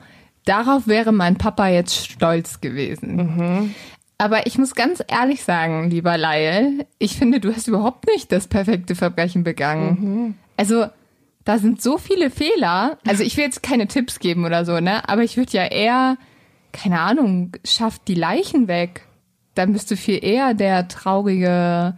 darauf wäre mein Papa jetzt stolz gewesen. Mhm. Aber ich muss ganz ehrlich sagen, lieber Lyle, ich finde, du hast überhaupt nicht das perfekte Verbrechen begangen. Mhm. Also, da sind so viele Fehler. Also, ich will jetzt keine Tipps geben oder so, ne? Aber ich würde ja eher, keine Ahnung, schafft die Leichen weg. Dann bist du viel eher der traurige,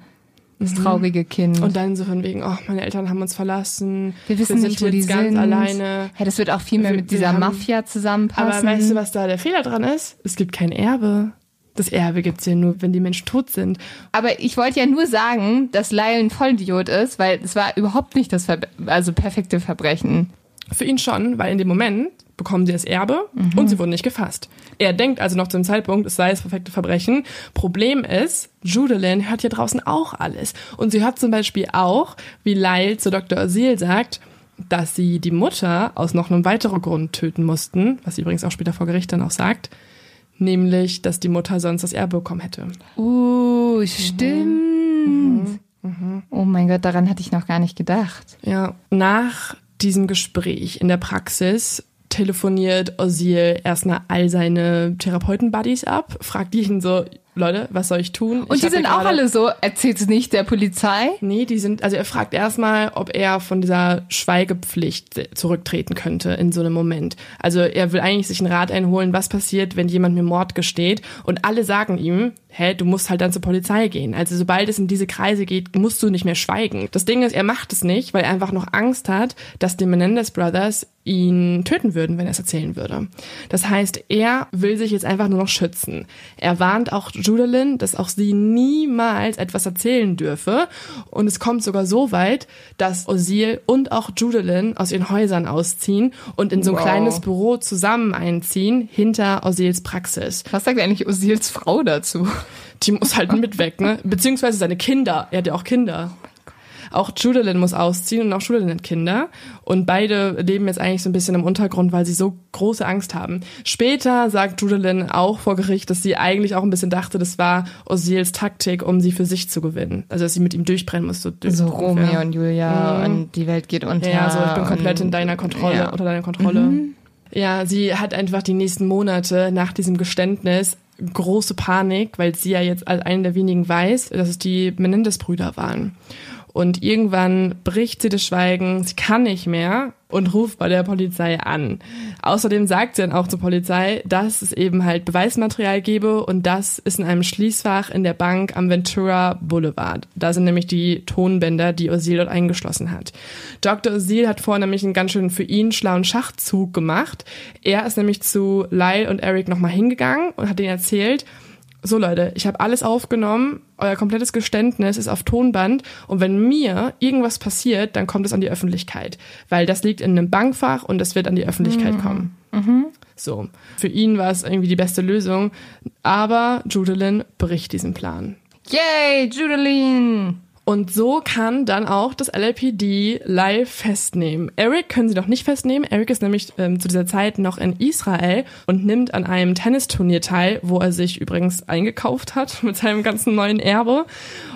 das traurige Kind. Mhm. Und dann so von wegen, oh, meine Eltern haben uns verlassen. wir wissen sind nicht, wo die ganz sind. alleine. Ja, das wird auch viel mehr Wir- mit wir dieser haben- Mafia zusammenpassen. Aber weißt du, was da der Fehler dran ist? Es gibt kein Erbe. Das Erbe gibt's ja nur, wenn die Menschen tot sind. Aber ich wollte ja nur sagen, dass Lyle ein Vollidiot ist, weil es war überhaupt nicht das Ver also perfekte Verbrechen. Für ihn schon, weil in dem Moment bekommen sie das Erbe und sie wurden nicht gefasst. Er denkt also noch zum Zeitpunkt, es sei das perfekte Verbrechen. Problem ist, Judalyn hört hier draußen auch alles. Und sie hört zum Beispiel auch, wie Lyle zu Dr. Asil sagt, dass sie die Mutter aus noch einem weiteren Grund töten mussten, was sie übrigens auch später vor Gericht dann auch sagt, nämlich, dass die Mutter sonst das Erbe bekommen hätte. Uh, stimmt. Oh mein Gott, daran hatte ich noch gar nicht gedacht. Ja, nach diesem Gespräch in der Praxis telefoniert Osil erstmal all seine Therapeuten-Buddies ab, fragt ihn so, Leute, was soll ich tun? Und Ich die sind auch alle so, erzählt's nicht der Polizei. Nee, die sind, also er fragt erstmal, ob er von dieser Schweigepflicht zurücktreten könnte in so einem Moment. Also er will eigentlich sich einen Rat einholen, was passiert, wenn jemand mir Mord gesteht. Und alle sagen ihm, hä, du musst halt dann zur Polizei gehen. Also sobald es in diese Kreise geht, musst du nicht mehr schweigen. Das Ding ist, er macht es nicht, weil er einfach noch Angst hat, dass die Menendez Brothers ihn töten würden, wenn er es erzählen würde. Das heißt, er will sich jetzt einfach nur noch schützen. Er warnt auch Judalyn, dass auch sie niemals etwas erzählen dürfe. Und es kommt sogar so weit, dass Osil und auch Judalyn aus ihren Häusern ausziehen und in so ein Wow. kleines Büro zusammen einziehen, hinter Osils Praxis. Was sagt eigentlich Osils Frau dazu? Die muss halt mit weg, ne? Beziehungsweise seine Kinder. Er hat ja auch Kinder. Auch Judalyn muss ausziehen und auch Judalyn hat Kinder. Und beide leben jetzt eigentlich so ein bisschen im Untergrund, weil sie so große Angst haben. Später sagt Judalyn auch vor Gericht, dass sie eigentlich auch ein bisschen dachte, das war Osils Taktik, um sie für sich zu gewinnen. Also, dass sie mit ihm durchbrennen musste. So ungefähr. Romeo und Julia und die Welt geht unter. Ja, so ich bin komplett in deiner Kontrolle, ja. unter deiner Kontrolle. Ja, sie hat einfach die nächsten Monate nach diesem Geständnis große Panik, weil sie ja jetzt als eine der wenigen weiß, dass es die Menendez-Brüder waren. Und irgendwann bricht sie das Schweigen, sie kann nicht mehr und ruft bei der Polizei an. Außerdem sagt sie dann auch zur Polizei, dass es eben halt Beweismaterial gebe und das ist in einem Schließfach in der Bank am Ventura Boulevard. Da sind nämlich die Tonbänder, die Osil dort eingeschlossen hat. Dr. Osil hat vorher nämlich einen ganz schön für ihn schlauen Schachzug gemacht. Er ist nämlich zu Lyle und Eric nochmal hingegangen und hat ihnen erzählt, so Leute, ich habe alles aufgenommen, euer komplettes Geständnis ist auf Tonband und wenn mir irgendwas passiert, dann kommt es an die Öffentlichkeit, weil das liegt in einem Bankfach und das wird an die Öffentlichkeit kommen. So, für ihn war es irgendwie die beste Lösung, aber Judalyn bricht diesen Plan. Yay, Judalyn! Und so kann dann auch das LAPD live festnehmen. Eric können sie noch nicht festnehmen. Eric ist nämlich ähm, zu dieser Zeit noch in Israel und nimmt an einem Tennisturnier teil, wo er sich übrigens eingekauft hat mit seinem ganzen neuen Erbe.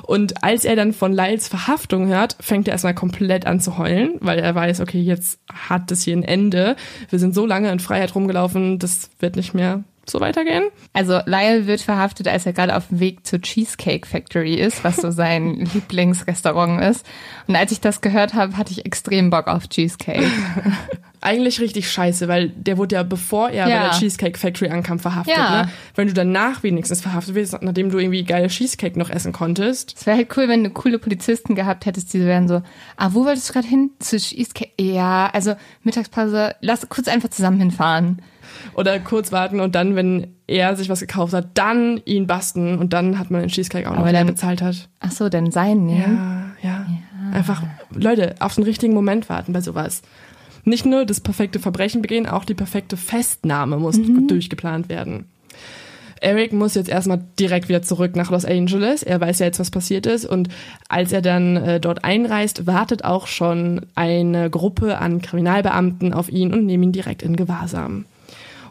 Und als er dann von Lyles Verhaftung hört, fängt er erstmal komplett an zu heulen, weil er weiß, okay, jetzt hat das hier ein Ende. Wir sind so lange in Freiheit rumgelaufen, das wird nicht mehr so weitergehen. Also Lyle wird verhaftet, als er gerade auf dem Weg zur Cheesecake Factory ist, was so sein Lieblingsrestaurant ist. Und als ich das gehört habe, hatte ich extrem Bock auf Cheesecake. eigentlich richtig scheiße, weil der wurde ja, bevor er Ja. bei der Cheesecake Factory ankam, verhaftet. Ja. Ne? Wenn du danach wenigstens verhaftet wirst, nachdem du irgendwie geile Cheesecake noch essen konntest. Es wäre halt cool, wenn du coole Polizisten gehabt hättest, die wären so, ah, wo wolltest du gerade hin? Zu Cheesecake? Ja, also Mittagspause, lass kurz einfach zusammen hinfahren. Oder kurz warten und dann, wenn er sich was gekauft hat, dann ihn basten und dann hat man den Cheesecake auch noch, Aber er dann- bezahlt hat. Ach so, dann sein, ne? Ja, ja. Einfach, Leute, auf den richtigen Moment warten bei sowas. Nicht nur das perfekte Verbrechen begehen, auch die perfekte Festnahme muss durchgeplant werden. Eric muss jetzt erstmal direkt wieder zurück nach Los Angeles. Er weiß ja jetzt, was passiert ist. Und als er dann äh, dort einreist, wartet auch schon eine Gruppe an Kriminalbeamten auf ihn und nehmen ihn direkt in Gewahrsam.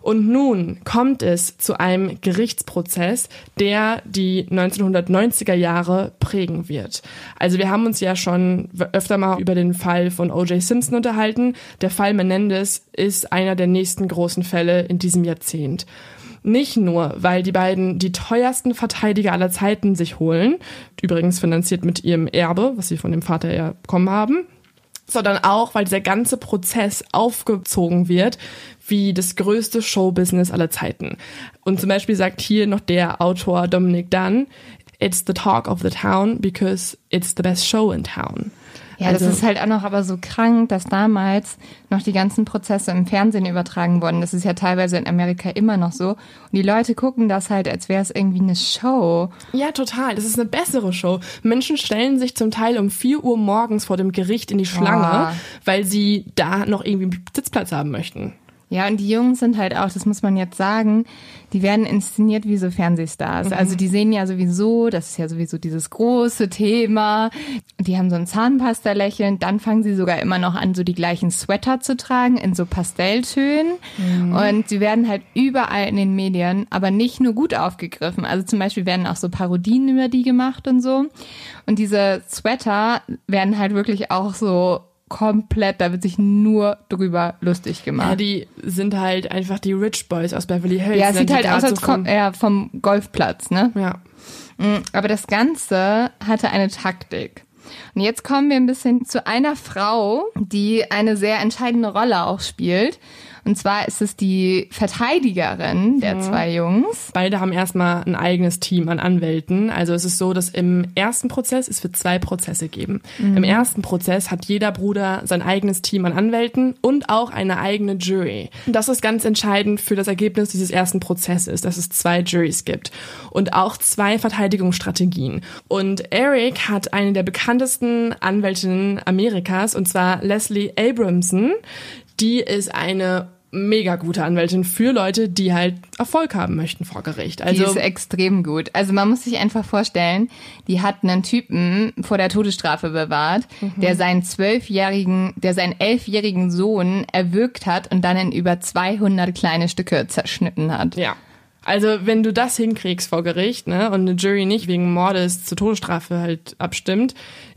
Und nun kommt es zu einem Gerichtsprozess, der die 1990er Jahre prägen wird. Also wir haben uns ja schon öfter mal über den Fall von O.J. Simpson unterhalten. Der Fall Menendez ist einer der nächsten großen Fälle in diesem Jahrzehnt. Nicht nur, weil die beiden die teuersten Verteidiger aller Zeiten sich holen, übrigens finanziert mit ihrem Erbe, was sie von dem Vater ja bekommen haben, sondern auch, weil dieser ganze Prozess aufgezogen wird wie das größte Showbusiness aller Zeiten. Und zum Beispiel sagt hier noch der Autor Dominic Dunn, It's the talk of the town because it's the best show in town. Ja, also, das ist halt auch noch aber so krank, dass damals noch die ganzen Prozesse im Fernsehen übertragen wurden. Das ist ja teilweise in Amerika immer noch so. Und die Leute gucken das halt, als wäre es irgendwie eine Show. Ja, total. Das ist eine bessere Show. Menschen stellen sich zum Teil um 4 Uhr morgens vor dem Gericht in die Schlange, oh. weil sie da noch irgendwie einen Sitzplatz haben möchten. Ja, und die Jungs sind halt auch, das muss man jetzt sagen, die werden inszeniert wie so Fernsehstars. Mhm. Also die sehen ja sowieso, das ist ja sowieso dieses große Thema. Die haben so ein Zahnpasta-Lächeln. Dann fangen sie sogar immer noch an, so die gleichen Sweater zu tragen in so Pastelltönen. Mhm. Und sie werden halt überall in den Medien, aber nicht nur gut aufgegriffen. Also zum Beispiel werden auch so Parodien über die gemacht und so. Und diese Sweater werden halt wirklich auch so komplett, da wird sich nur drüber lustig gemacht. Ja, die sind halt einfach die Rich Boys aus Beverly Hills. Ja, es sieht halt aus, als so kommt er vom Golfplatz, ne? Ja. Mm, aber das Ganze hatte eine Taktik. Und jetzt kommen wir ein bisschen zu einer Frau, die eine sehr entscheidende Rolle auch spielt. Und zwar ist es die Verteidigerin der mhm. zwei Jungs. Beide haben erstmal ein eigenes Team an Anwälten. Also es ist so, dass im ersten Prozess es wird zwei Prozesse geben. Mhm. Im ersten Prozess hat jeder Bruder sein eigenes Team an Anwälten und auch eine eigene Jury. Das ist ganz entscheidend für das Ergebnis dieses ersten Prozesses, dass es zwei Juries gibt und auch zwei Verteidigungsstrategien. Und Eric hat eine der bekanntesten Anwältinnen Amerikas und zwar Leslie Abramson. Die ist eine mega gute Anwältin für Leute, die halt Erfolg haben möchten vor Gericht. Also die ist extrem gut. Also man muss sich einfach vorstellen, die hat einen Typen vor der Todesstrafe bewahrt, mhm. der seinen zwölfjährigen, der seinen elfjährigen Sohn erwürgt hat und dann in über 200 kleine Stücke zerschnitten hat. Ja. Also wenn du das hinkriegst vor Gericht, ne, und eine Jury nicht wegen Mordes zur Todesstrafe halt abstimmt,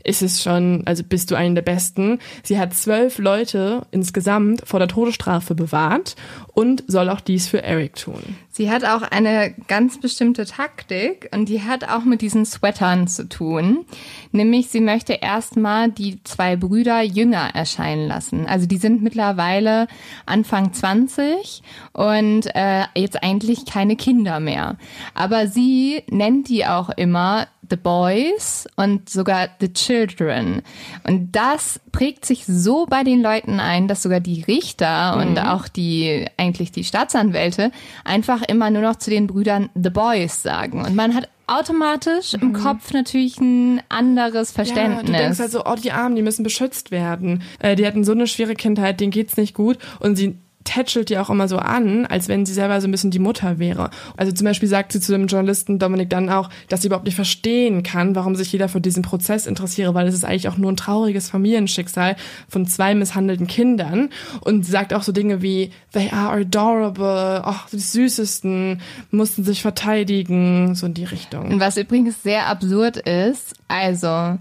ist es schon, also bist du einen der Besten. Sie hat zwölf Leute insgesamt vor der Todesstrafe bewahrt und soll auch dies für Eric tun. Sie hat auch eine ganz bestimmte Taktik und die hat auch mit diesen Sweatern zu tun. Nämlich sie möchte erstmal die zwei Brüder jünger erscheinen lassen. Also die sind mittlerweile Anfang 20 und äh, jetzt eigentlich keine Kinder mehr. Aber sie nennt die auch immer The Boys und sogar The Children. Und das prägt sich so bei den Leuten ein, dass sogar die Richter mhm. und auch die, eigentlich die Staatsanwälte einfach immer nur noch zu den Brüdern The Boys sagen. Und man hat automatisch mhm. im Kopf natürlich ein anderes Verständnis. Ja, du denkst halt so, oh, die Armen, die müssen beschützt werden. Äh, die hatten so eine schwere Kindheit, denen geht's nicht gut. Und sie tätschelt die auch immer so an, als wenn sie selber so ein bisschen die Mutter wäre. Also zum Beispiel sagt sie zu dem Journalisten Dominik dann auch, dass sie überhaupt nicht verstehen kann, warum sich jeder für diesen Prozess interessiere, weil es ist eigentlich auch nur ein trauriges Familienschicksal von zwei misshandelten Kindern. Und sie sagt auch so Dinge wie, they are adorable, ach, die süßesten, mussten sich verteidigen, so in die Richtung. Was übrigens sehr absurd ist, also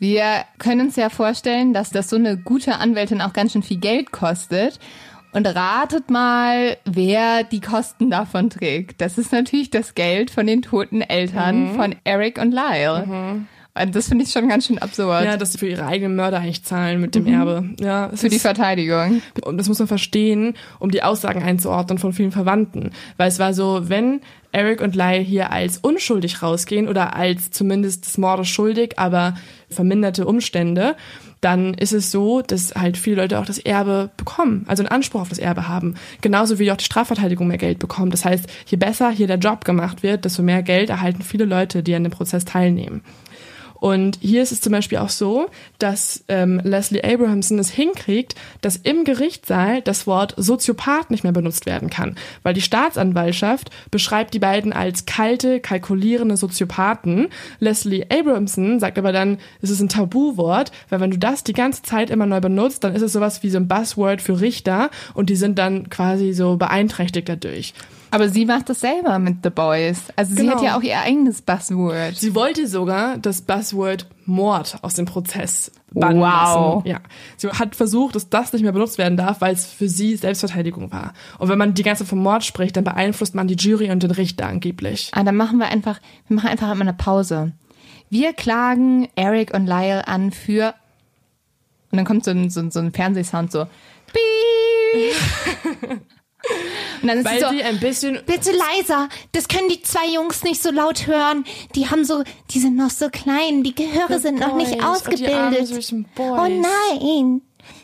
wir können uns ja vorstellen, dass das so eine gute Anwältin auch ganz schön viel Geld kostet. Und ratet mal, wer die Kosten davon trägt. Das ist natürlich das Geld von den toten Eltern mhm. von Eric und Lyle. Mhm. Und das finde ich schon ganz schön absurd. Ja, dass sie für ihre eigenen Mörder eigentlich zahlen mit dem mhm. Erbe. Ja, für die Verteidigung. Und das muss man verstehen, um die Aussagen einzuordnen von vielen Verwandten. Weil es war so, wenn Eric und Lyle hier als unschuldig rausgehen oder als zumindest des Mordes schuldig, aber verminderte Umstände, dann ist es so, dass halt viele Leute auch das Erbe bekommen, also einen Anspruch auf das Erbe haben. Genauso wie auch die Strafverteidigung mehr Geld bekommt. Das heißt, je besser hier der Job gemacht wird, desto mehr Geld erhalten viele Leute, die an dem Prozess teilnehmen. Und hier ist es zum Beispiel auch so, dass ähm, Leslie Abrahamson es hinkriegt, dass im Gerichtssaal das Wort Soziopath nicht mehr benutzt werden kann, weil die Staatsanwaltschaft beschreibt die beiden als kalte, kalkulierende Soziopathen. Leslie Abrahamson sagt aber dann, es ist ein Tabuwort, weil wenn du das die ganze Zeit immer neu benutzt, dann ist es sowas wie so ein Buzzword für Richter und die sind dann quasi so beeinträchtigt dadurch. Aber sie macht das selber mit The Boys. Also sie Genau. hat ja auch ihr eigenes Buzzword. Sie wollte sogar das Buzzword Mord aus dem Prozess bannen Wow. lassen. Ja. Sie hat versucht, dass das nicht mehr benutzt werden darf, weil es für sie Selbstverteidigung war. Und wenn man die ganze Zeit vom Mord spricht, dann beeinflusst man die Jury und den Richter angeblich. Ah, dann machen wir einfach, wir machen einfach immer eine Pause. Wir klagen Eric und Lyle an für und dann kommt so ein, so ein, so ein Fernsehsound so Piep. Und dann ist Weil sie so, sie ein bisschen Bitte leiser, das können die zwei Jungs nicht so laut hören. Die haben so, die sind noch so klein, die Gehöre sind noch nicht Boys, und die armen ausgebildet. Oh nein.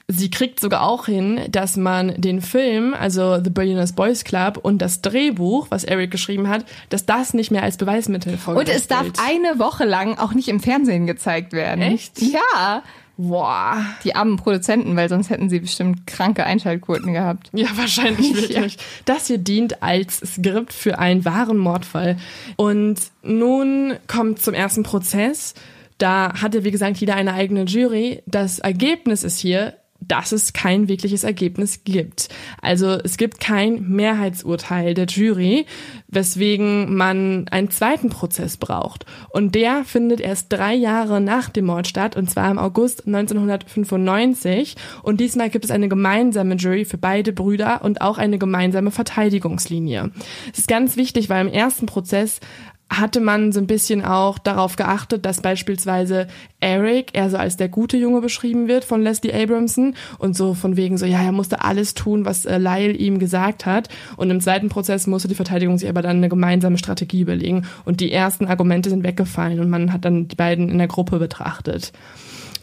Sie kriegt sogar auch hin, dass man den Film, also The Billionaires Boys Club und das Drehbuch, was Eric geschrieben hat, dass das nicht mehr als Beweismittel und vorgelegt es darf gilt. eine Woche lang auch nicht im Fernsehen gezeigt werden. Echt? Ja. Boah. Die armen Produzenten, weil sonst hätten sie bestimmt kranke Einschaltquoten gehabt. Ja, wahrscheinlich wirklich. Das hier dient als Skript für einen wahren Mordfall. Und nun kommt zum ersten Prozess. Da hatte, wie gesagt, jeder eine eigene Jury. Das Ergebnis ist hier, dass es kein wirkliches Ergebnis gibt. Also es gibt kein Mehrheitsurteil der Jury, weswegen man einen zweiten Prozess braucht. Und der findet erst drei Jahre nach dem Mord statt, und zwar im August 1995. Und diesmal gibt es eine gemeinsame Jury für beide Brüder und auch eine gemeinsame Verteidigungslinie. Es ist ganz wichtig, weil im ersten Prozess hatte man so ein bisschen auch darauf geachtet, dass beispielsweise Eric eher so als der gute Junge beschrieben wird von Leslie Abramson und so von wegen so, ja, er musste alles tun, was äh, Lyle ihm gesagt hat. Und im zweiten Prozess musste die Verteidigung sich aber dann eine gemeinsame Strategie überlegen. Und die ersten Argumente sind weggefallen und man hat dann die beiden in der Gruppe betrachtet.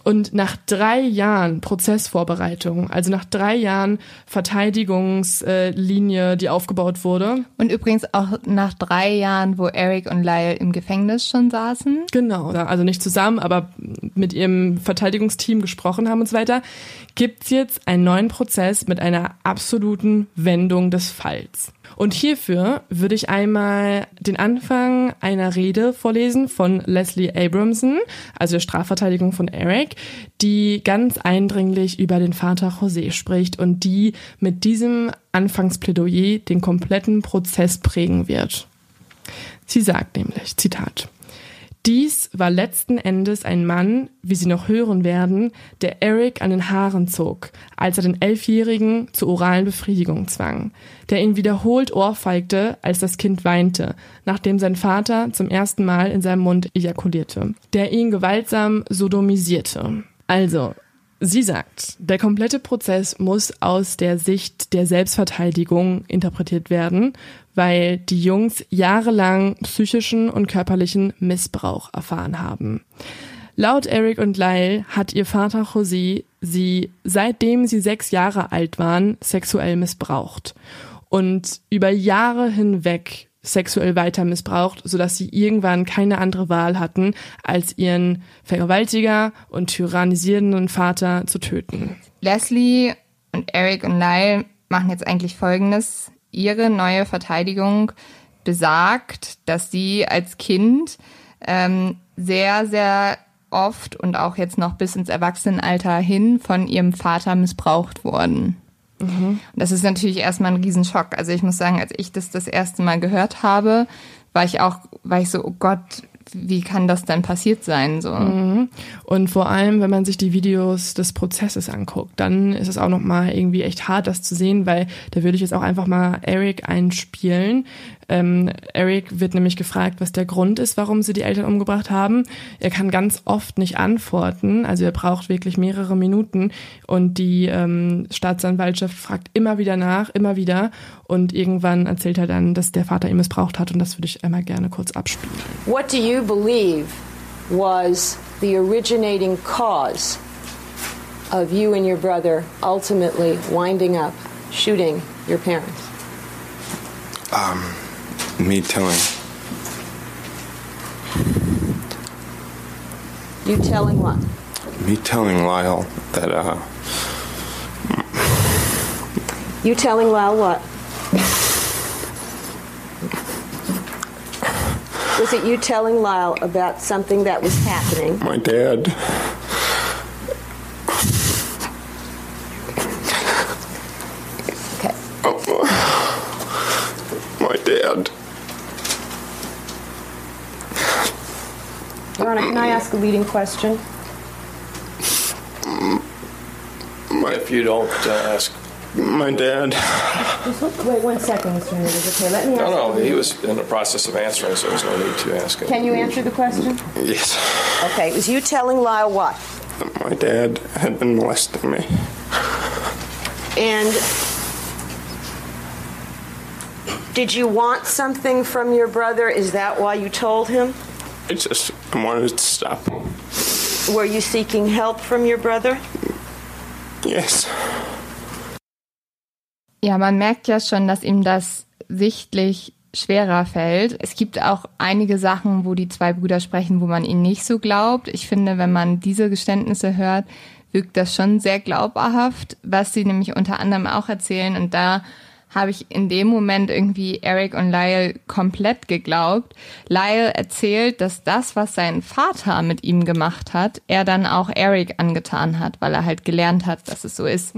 Und nach drei Jahren Prozessvorbereitung, also nach drei Jahren Verteidigungslinie, die aufgebaut wurde, Und übrigens auch nach drei Jahren, wo Eric und Lyle im Gefängnis schon saßen. Genau, also nicht zusammen, aber mit ihrem Verteidigungsteam gesprochen haben und so weiter, gibt's jetzt einen neuen Prozess mit einer absoluten Wendung des Falls. Und hierfür würde ich einmal den Anfang einer Rede vorlesen von Leslie Abramson, also der Strafverteidigung von Eric, die ganz eindringlich über den Vater José spricht und die mit diesem Anfangsplädoyer den kompletten Prozess prägen wird. Sie sagt nämlich, Zitat, dies war letzten Endes ein Mann, wie Sie noch hören werden, der Eric an den Haaren zog, als er den Elfjährigen zur oralen Befriedigung zwang, der ihn wiederholt ohrfeigte, als das Kind weinte, nachdem sein Vater zum ersten Mal in seinem Mund ejakulierte, der ihn gewaltsam sodomisierte. Also, Sie sagt, der komplette Prozess muss aus der Sicht der Selbstverteidigung interpretiert werden, weil die Jungs jahrelang psychischen und körperlichen Missbrauch erfahren haben. Laut Eric und Lyle hat ihr Vater José sie, seitdem sie sechs Jahre alt waren, sexuell missbraucht und über Jahre hinweg sexuell weiter missbraucht, sodass sie irgendwann keine andere Wahl hatten, als ihren Vergewaltiger und tyrannisierenden Vater zu töten. Leslie und Eric und Lyle machen jetzt eigentlich Folgendes. Ihre neue Verteidigung besagt, dass sie als Kind ähm, sehr, sehr oft und auch jetzt noch bis ins Erwachsenenalter hin von ihrem Vater missbraucht wurden. Und das ist natürlich erstmal ein Riesenschock. Also ich muss sagen, als ich das das erste Mal gehört habe, war ich auch, war ich so, oh Gott, wie kann das denn passiert sein? So. Und vor allem, wenn man sich die Videos des Prozesses anguckt, dann ist es auch nochmal irgendwie echt hart, das zu sehen, weil da würde ich jetzt auch einfach mal Eric einspielen. Ähm, Eric wird nämlich gefragt, was der Grund ist, warum sie die Eltern umgebracht haben. Er kann ganz oft nicht antworten, also er braucht wirklich mehrere Minuten und die ähm, Staatsanwaltschaft fragt immer wieder nach, immer wieder und irgendwann erzählt er dann, dass der Vater ihn missbraucht hat und das würde ich einmal gerne kurz abspielen. What do you believe was the originating cause of you and your brother ultimately winding up shooting your parents? Me telling You telling what? Me telling Lyle that, uh, You telling Lyle what? Was it you telling Lyle about something that was happening? my dad. Okay. My dad. Your Honor, can I ask a leading question? My, If you don't uh, ask, my dad. Wait one second, Mr. Hernandez. Okay, let me ask. no, no, he was in the process of answering, so there's no need to ask it. Can you answer the question? Yes. Okay, it was you telling Lyle what? My dad had been molesting me. And did you want something from your brother? Is that why you told him? I just wanted to stop. Were you seeking help from your brother? Yes. Ja, man merkt ja schon, dass ihm das sichtlich schwerer fällt. Es gibt auch einige Sachen, wo die zwei Brüder sprechen, wo man ihnen nicht so glaubt. Ich finde, wenn man diese Geständnisse hört, wirkt das schon sehr glaubhaft, was sie nämlich unter anderem auch erzählen. Und da habe ich in dem Moment irgendwie Eric und Lyle komplett geglaubt. Lyle erzählt, dass das, was sein Vater mit ihm gemacht hat, er dann auch Eric angetan hat, weil er halt gelernt hat, dass es so ist.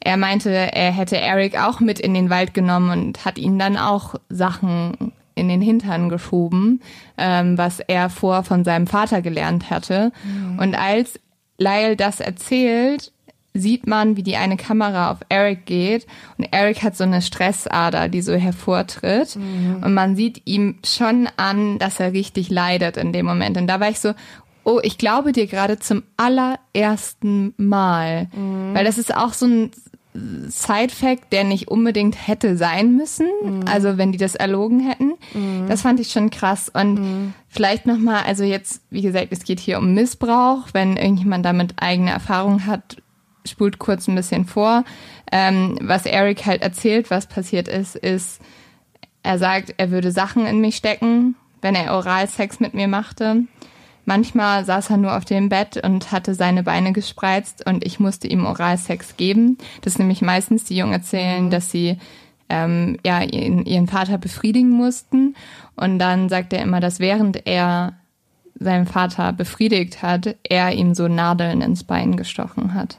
Er meinte, er hätte Eric auch mit in den Wald genommen und hat ihn dann auch Sachen in den Hintern geschoben, ähm, was er vor von seinem Vater gelernt hatte. Und als Lyle das erzählt, sieht man, wie die eine Kamera auf Eric geht und Eric hat so eine Stressader, die so hervortritt und man sieht ihm schon an, dass er richtig leidet in dem Moment. Und da war ich so, oh, ich glaube dir gerade zum allerersten Mal, weil das ist auch so ein Side-Fact, der nicht unbedingt hätte sein müssen. Also wenn die das erlogen hätten. Das fand ich schon krass. Und vielleicht nochmal, also jetzt, wie gesagt, es geht hier um Missbrauch. Wenn irgendjemand damit eigene Erfahrung hat, spult kurz ein bisschen vor. Ähm, was Eric halt erzählt, was passiert ist, ist, er sagt, er würde Sachen in mich stecken, wenn er Oralsex mit mir machte. Manchmal saß er nur auf dem Bett und hatte seine Beine gespreizt und ich musste ihm Oralsex geben. Das nämlich meistens, die Jungen erzählen, dass sie ähm, ja, ihren, ihren Vater befriedigen mussten. Und dann sagt er immer, dass während er seinen Vater befriedigt hat, er ihm so Nadeln ins Bein gestochen hat.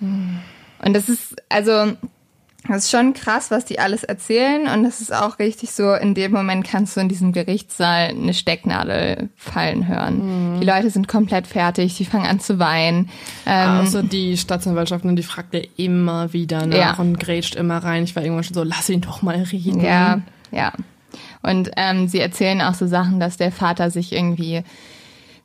Und das ist, also, das ist schon krass, was die alles erzählen. Und das ist auch richtig so, in dem Moment kannst du in diesem Gerichtssaal eine Stecknadel fallen hören. Die Leute sind komplett fertig, die fangen an zu weinen. Ähm, Außer die Staatsanwaltschaft, ne, die fragt er immer wieder nach Ja. und grätscht immer rein. Ich war irgendwann schon so, lass ihn doch mal reden. Ja, ja. Und ähm, sie erzählen auch so Sachen, dass der Vater sich irgendwie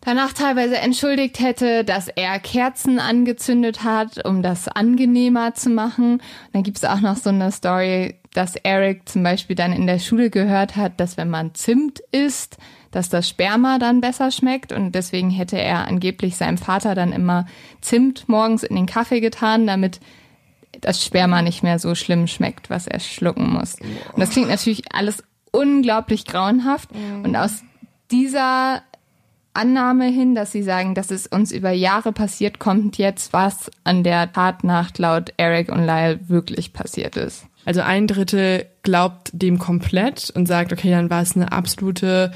danach teilweise entschuldigt hätte, dass er Kerzen angezündet hat, um das angenehmer zu machen. Und dann gibt's auch noch so eine Story, dass Eric zum Beispiel dann in der Schule gehört hat, dass wenn man Zimt isst, dass das Sperma dann besser schmeckt und deswegen hätte er angeblich seinem Vater dann immer Zimt morgens in den Kaffee getan, damit das Sperma nicht mehr so schlimm schmeckt, was er schlucken muss. Und das klingt natürlich alles unglaublich grauenhaft. Und aus dieser Annahme hin, dass sie sagen, dass es uns über Jahre passiert, kommt jetzt, was an der Tatnacht laut Eric und Lyle wirklich passiert ist. Also ein Drittel glaubt dem komplett und sagt, okay, dann war es eine absolute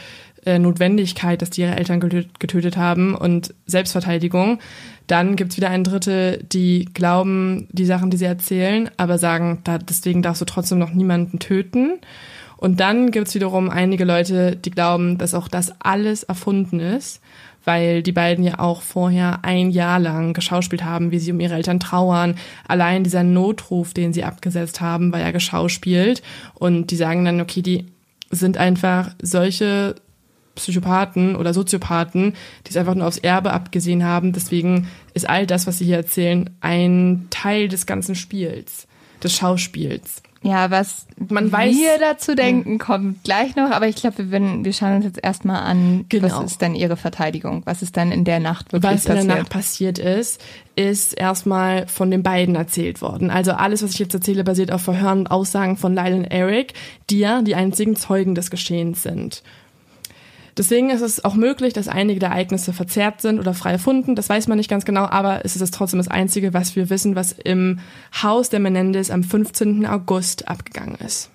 äh, Notwendigkeit, dass die ihre Eltern getötet, haben und Selbstverteidigung. Dann gibt's wieder ein Drittel, die glauben die Sachen, die sie erzählen, aber sagen, da, deswegen darfst du trotzdem noch niemanden töten. Und dann gibt's wiederum einige Leute, die glauben, dass auch das alles erfunden ist, weil die beiden ja auch vorher ein Jahr lang geschauspielt haben, wie sie um ihre Eltern trauern. Allein dieser Notruf, den sie abgesetzt haben, war ja geschauspielt. Und die sagen dann, okay, die sind einfach solche Psychopathen oder Soziopathen, die es einfach nur aufs Erbe abgesehen haben. Deswegen ist all das, was sie hier erzählen, ein Teil des ganzen Spiels, des Schauspiels. Ja, was Man weiß- wir dazu denken, kommt gleich noch, aber ich glaube, wir, werden- wir schauen uns jetzt erstmal an, Genau. was ist denn ihre Verteidigung? Was ist dann in der Nacht wirklich Was in passiert? der Nacht passiert ist, ist erstmal von den beiden erzählt worden. Also alles, was ich jetzt erzähle, basiert auf Verhören und Aussagen von Lyle und Eric, die ja die einzigen Zeugen des Geschehens sind. Deswegen ist es auch möglich, dass einige der Ereignisse verzerrt sind oder frei erfunden. Das weiß man nicht ganz genau, aber es ist trotzdem das Einzige, was wir wissen, was im Haus der Menendez am 15. August abgegangen ist.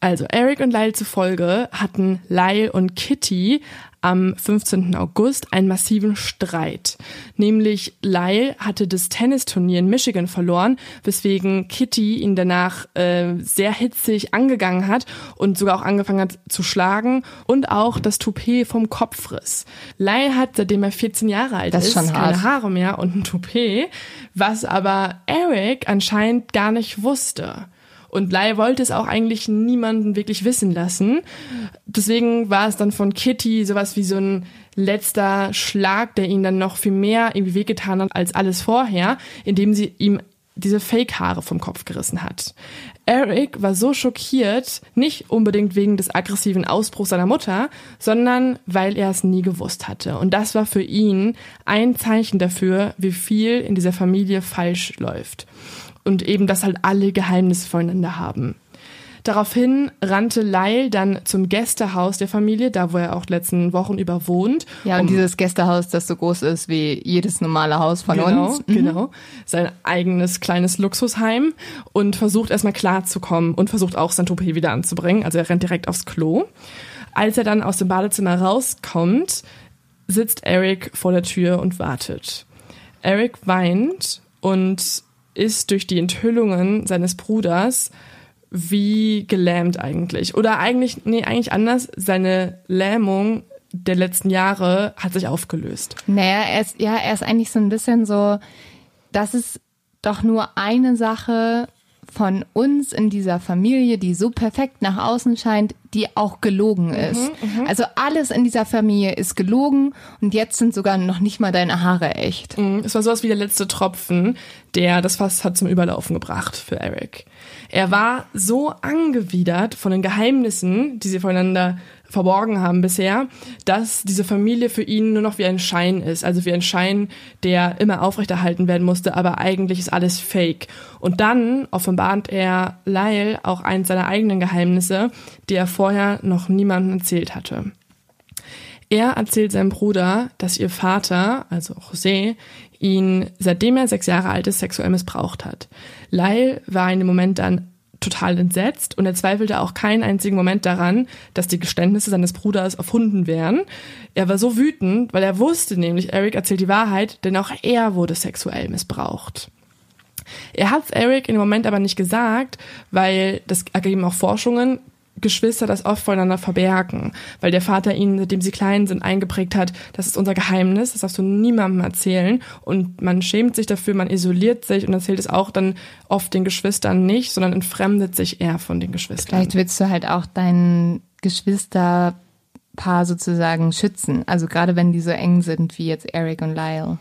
Also Eric und Lyle zufolge hatten Lyle und Kitty am 15. August einen massiven Streit. Nämlich Lyle hatte das Tennisturnier in Michigan verloren, weswegen Kitty ihn danach äh, sehr hitzig angegangen hat und sogar auch angefangen hat zu schlagen und auch das Toupet vom Kopf riss. Lyle hat, seitdem er 14 Jahre alt Das ist ist, keine. Haare mehr und ein Toupet, was aber Eric anscheinend gar nicht wusste. Und Lyle wollte es auch eigentlich niemanden wirklich wissen lassen. Deswegen war es dann von Kitty sowas wie so ein letzter Schlag, der ihn dann noch viel mehr irgendwie wehgetan hat als alles vorher, indem sie ihm diese Fake-Haare vom Kopf gerissen hat. Eric war so schockiert, nicht unbedingt wegen des aggressiven Ausbruchs seiner Mutter, sondern weil er es nie gewusst hatte. Und das war für ihn ein Zeichen dafür, wie viel in dieser Familie falsch läuft. Und eben, dass halt alle Geheimnisse voneinander haben. Daraufhin rannte Lyle dann zum Gästehaus der Familie, da wo er auch letzten Wochen über wohnt. Ja, und um- dieses Gästehaus, das so groß ist wie jedes normale Haus von genau, uns. Genau, sein eigenes kleines Luxusheim und versucht erstmal klarzukommen und versucht auch sein Toupet wieder anzubringen. Also er rennt direkt aufs Klo. Als er dann aus dem Badezimmer rauskommt, sitzt Eric vor der Tür und wartet. Eric weint und ist durch die Enthüllungen seines Bruders wie gelähmt eigentlich. Oder eigentlich, nee, eigentlich anders. Seine Lähmung der letzten Jahre hat sich aufgelöst. Naja, er ist, ja, er ist eigentlich so ein bisschen so, das ist doch nur eine Sache von uns in dieser Familie, die so perfekt nach außen scheint, die auch gelogen ist. Also alles in dieser Familie ist gelogen und jetzt sind sogar noch nicht mal deine Haare echt. Es war sowas wie der letzte Tropfen, der das Fass hat zum Überlaufen gebracht für Eric. Er war so angewidert von den Geheimnissen, die sie voneinander verborgen haben bisher, dass diese Familie für ihn nur noch wie ein Schein ist. Also wie ein Schein, der immer aufrechterhalten werden musste, aber eigentlich ist alles fake. Und dann offenbart er Lyle auch eins seiner eigenen Geheimnisse, die er vorher noch niemandem erzählt hatte. Er erzählt seinem Bruder, dass ihr Vater, also José, ihn, seitdem er sechs Jahre alt ist, sexuell missbraucht hat. Lyle war in dem Moment dann total entsetzt und er zweifelte auch keinen einzigen Moment daran, dass die Geständnisse seines Bruders erfunden wären. Er war so wütend, weil er wusste nämlich, Eric erzählt die Wahrheit, denn auch er wurde sexuell missbraucht. Er hat Eric in dem Moment aber nicht gesagt, weil das ergeben auch Forschungen, Geschwister das oft voneinander verbergen, weil der Vater ihnen, seitdem sie klein sind, eingeprägt hat, das ist unser Geheimnis, das darfst du niemandem erzählen und man schämt sich dafür, man isoliert sich und erzählt es auch dann oft den Geschwistern nicht, sondern entfremdet sich eher von den Geschwistern. Vielleicht willst du halt auch dein Geschwisterpaar sozusagen schützen. Also gerade wenn die so eng sind wie jetzt Eric und Lyle.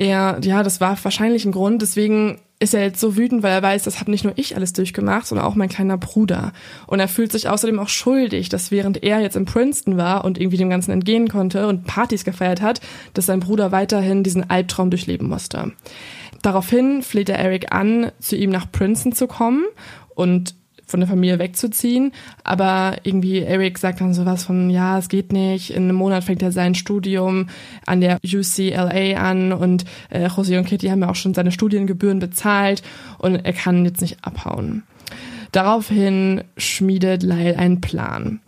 Er, ja, das war wahrscheinlich ein Grund. Deswegen ist er jetzt so wütend, weil er weiß, das habe nicht nur ich alles durchgemacht, sondern auch mein kleiner Bruder. Und er fühlt sich außerdem auch schuldig, dass während er jetzt in Princeton war und irgendwie dem Ganzen entgehen konnte und Partys gefeiert hat, dass sein Bruder weiterhin diesen Albtraum durchleben musste. Daraufhin fleht er Eric an, zu ihm nach Princeton zu kommen und von der Familie wegzuziehen. Aber irgendwie Eric sagt dann sowas von, ja, es geht nicht. In einem Monat fängt er sein Studium an der UCLA an und äh, José und Kitty haben ja auch schon seine Studiengebühren bezahlt und er kann jetzt nicht abhauen. Daraufhin schmiedet Lyle einen Plan.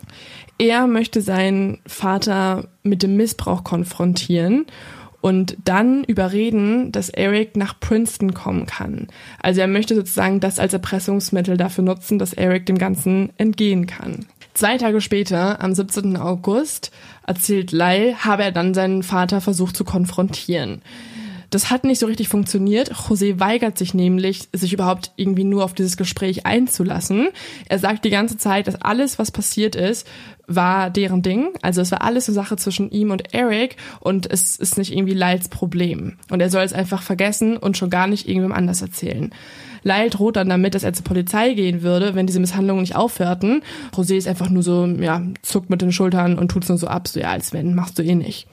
Er möchte seinen Vater mit dem Missbrauch konfrontieren und dann überreden, dass Eric nach Princeton kommen kann. Also er möchte sozusagen das als Erpressungsmittel dafür nutzen, dass Eric dem Ganzen entgehen kann. Zwei Tage später, am 17. August, erzählt Lyle, habe er dann seinen Vater versucht zu konfrontieren. Das hat nicht so richtig funktioniert. José weigert sich nämlich, sich überhaupt irgendwie nur auf dieses Gespräch einzulassen. Er sagt die ganze Zeit, dass alles, was passiert ist, war deren Ding. Also es war alles eine Sache zwischen ihm und Eric und es ist nicht irgendwie Lyles Problem. Und er soll es einfach vergessen und schon gar nicht irgendwem anders erzählen. Lyle droht dann damit, dass er zur Polizei gehen würde, wenn diese Misshandlungen nicht aufhörten. José ist einfach nur so, ja, zuckt mit den Schultern und tut es nur so ab, so ja, als wenn, machst du eh nicht.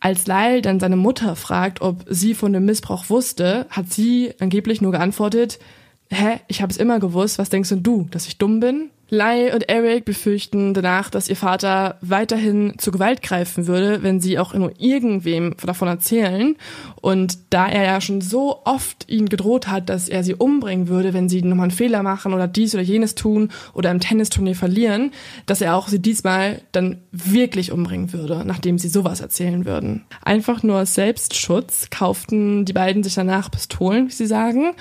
Als Lyle dann seine Mutter fragt, ob sie von dem Missbrauch wusste, hat sie angeblich nur geantwortet, hä, ich habe es immer gewusst, was denkst denn du, dass ich dumm bin? Lai und Eric befürchten danach, dass ihr Vater weiterhin zur Gewalt greifen würde, wenn sie auch nur irgendwem davon erzählen. Und da er ja schon so oft ihnen gedroht hat, dass er sie umbringen würde, wenn sie nochmal einen Fehler machen oder dies oder jenes tun oder im Tennisturnier verlieren, dass er auch sie diesmal dann wirklich umbringen würde, nachdem sie sowas erzählen würden. Einfach nur aus Selbstschutz kauften die beiden sich danach Pistolen, wie sie sagen,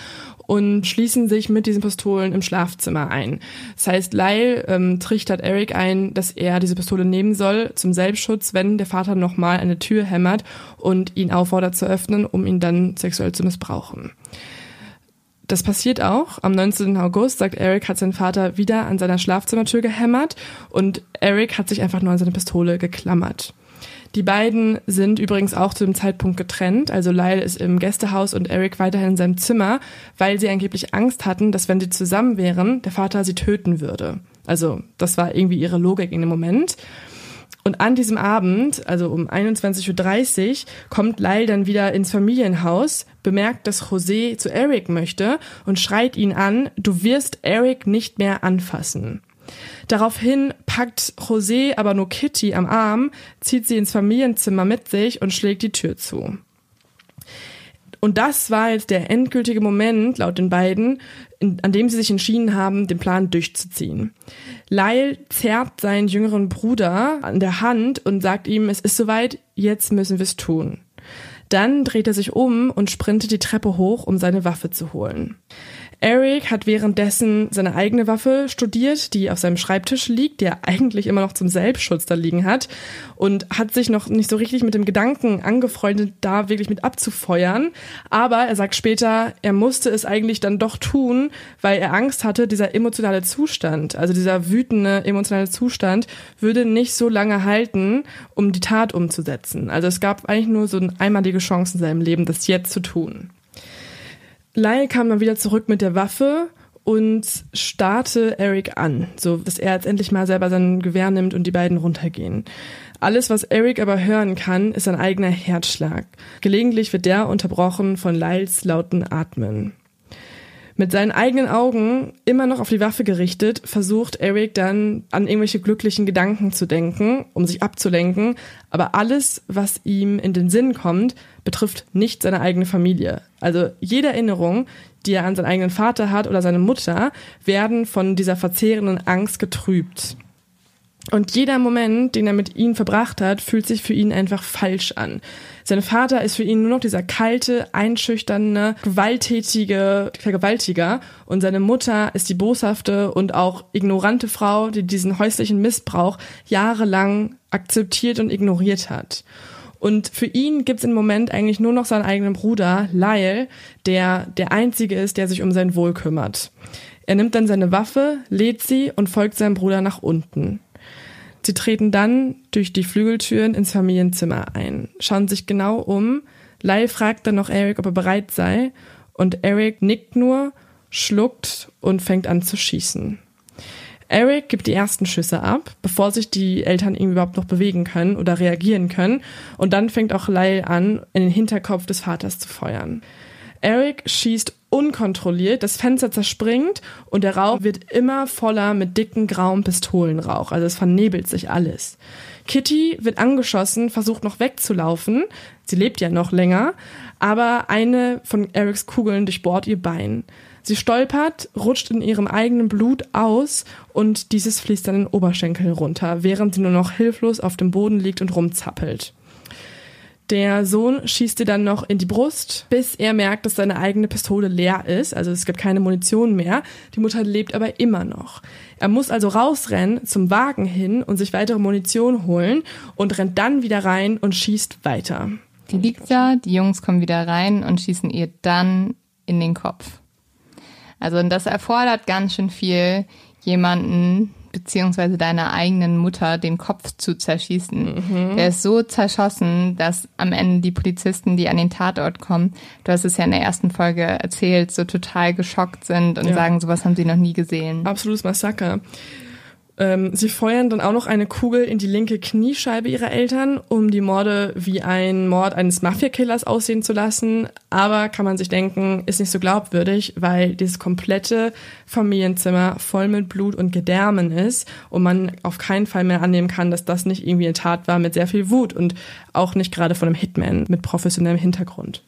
und schließen sich mit diesen Pistolen im Schlafzimmer ein. Das heißt, Lyle ähm, trichtert Eric ein, dass er diese Pistole nehmen soll zum Selbstschutz, wenn der Vater nochmal eine Tür hämmert und ihn auffordert zu öffnen, um ihn dann sexuell zu missbrauchen. Das passiert auch. Am 19. August sagt Eric, hat sein Vater wieder an seiner Schlafzimmertür gehämmert und Eric hat sich einfach nur an seine Pistole geklammert. Die beiden sind übrigens auch zu dem Zeitpunkt getrennt. Also Lyle ist im Gästehaus und Eric weiterhin in seinem Zimmer, weil sie angeblich Angst hatten, dass wenn sie zusammen wären, der Vater sie töten würde. Also das war irgendwie ihre Logik in dem Moment. Und an diesem Abend, also um 21.30 Uhr, kommt Lyle dann wieder ins Familienhaus, bemerkt, dass José zu Eric möchte und schreit ihn an, du wirst Eric nicht mehr anfassen. Daraufhin packt José aber nur Kitty am Arm, zieht sie ins Familienzimmer mit sich und schlägt die Tür zu. Und das war jetzt der endgültige Moment, laut den beiden, in, an dem sie sich entschieden haben, den Plan durchzuziehen. Lyle zerrt seinen jüngeren Bruder an der Hand und sagt ihm, es ist soweit, jetzt müssen wir es tun. Dann dreht er sich um und sprintet die Treppe hoch, um seine Waffe zu holen. Eric hat währenddessen seine eigene Waffe studiert, die auf seinem Schreibtisch liegt, der eigentlich immer noch zum Selbstschutz da liegen hat und hat sich noch nicht so richtig mit dem Gedanken angefreundet, da wirklich mit abzufeuern. Aber er sagt später, er musste es eigentlich dann doch tun, weil er Angst hatte, dieser emotionale Zustand, also dieser wütende emotionale Zustand, würde nicht so lange halten, um die Tat umzusetzen. Also es gab eigentlich nur so eine einmalige Chance in seinem Leben, das jetzt zu tun. Lyle kam dann wieder zurück mit der Waffe und starte Eric an, so dass er jetzt endlich mal selber sein Gewehr nimmt und die beiden runtergehen. Alles, was Eric aber hören kann, ist sein eigener Herzschlag. Gelegentlich wird der unterbrochen von Lyles lauten Atmen. Mit seinen eigenen Augen immer noch auf die Waffe gerichtet, versucht Eric dann an irgendwelche glücklichen Gedanken zu denken, um sich abzulenken. Aber alles, was ihm in den Sinn kommt, betrifft nicht seine eigene Familie. Also jede Erinnerung, die er an seinen eigenen Vater hat oder seine Mutter, werden von dieser verzehrenden Angst getrübt. Und jeder Moment, den er mit ihnen verbracht hat, fühlt sich für ihn einfach falsch an. Sein Vater ist für ihn nur noch dieser kalte, einschüchternde, gewalttätige Vergewaltiger und seine Mutter ist die boshafte und auch ignorante Frau, die diesen häuslichen Missbrauch jahrelang akzeptiert und ignoriert hat. Und für ihn gibt's im Moment eigentlich nur noch seinen eigenen Bruder, Lyle, der der Einzige ist, der sich um sein Wohl kümmert. Er nimmt dann seine Waffe, lädt sie und folgt seinem Bruder nach unten. Sie treten dann durch die Flügeltüren ins Familienzimmer ein, schauen sich genau um. Lyle fragt dann noch Eric, ob er bereit sei, und Eric nickt nur, schluckt und fängt an zu schießen. Eric gibt die ersten Schüsse ab, bevor sich die Eltern ihn überhaupt noch bewegen können oder reagieren können. Und dann fängt auch Lyle an, in den Hinterkopf des Vaters zu feuern. Eric schießt unkontrolliert, das Fenster zerspringt und der Rauch wird immer voller mit dicken grauen Pistolenrauch. Also es vernebelt sich alles. Kitty wird angeschossen, versucht noch wegzulaufen. Sie lebt ja noch länger, aber eine von Erics Kugeln durchbohrt ihr Bein. Sie stolpert, rutscht in ihrem eigenen Blut aus und dieses fließt dann in den Oberschenkel runter, während sie nur noch hilflos auf dem Boden liegt und rumzappelt. Der Sohn schießt ihr dann noch in die Brust, bis er merkt, dass seine eigene Pistole leer ist. Also es gibt keine Munition mehr. Die Mutter lebt aber immer noch. Er muss also rausrennen zum Wagen hin und sich weitere Munition holen und rennt dann wieder rein und schießt weiter. Die liegt da, die Jungs kommen wieder rein und schießen ihr dann in den Kopf. Also das erfordert ganz schön viel, jemanden beziehungsweise deiner eigenen Mutter den Kopf zu zerschießen. Mhm. Der ist so zerschossen, dass am Ende die Polizisten, die an den Tatort kommen, du hast es ja in der ersten Folge erzählt, so total geschockt sind und ja. sagen, sowas haben sie noch nie gesehen. Absolutes Massaker. Ähm, sie feuern dann auch noch eine Kugel in die linke Kniescheibe ihrer Eltern, um die Morde wie ein Mord eines Mafia-Killers aussehen zu lassen. Aber kann man sich denken, ist nicht so glaubwürdig, weil dieses komplette Familienzimmer voll mit Blut und Gedärmen ist und man auf keinen Fall mehr annehmen kann, dass das nicht irgendwie eine Tat war mit sehr viel Wut und auch nicht gerade von einem Hitman mit professionellem Hintergrund.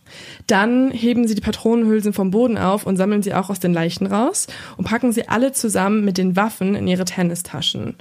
Dann heben sie die Patronenhülsen vom Boden auf und sammeln sie auch aus den Leichen raus und packen sie alle zusammen mit den Waffen in ihre Tennistaschen.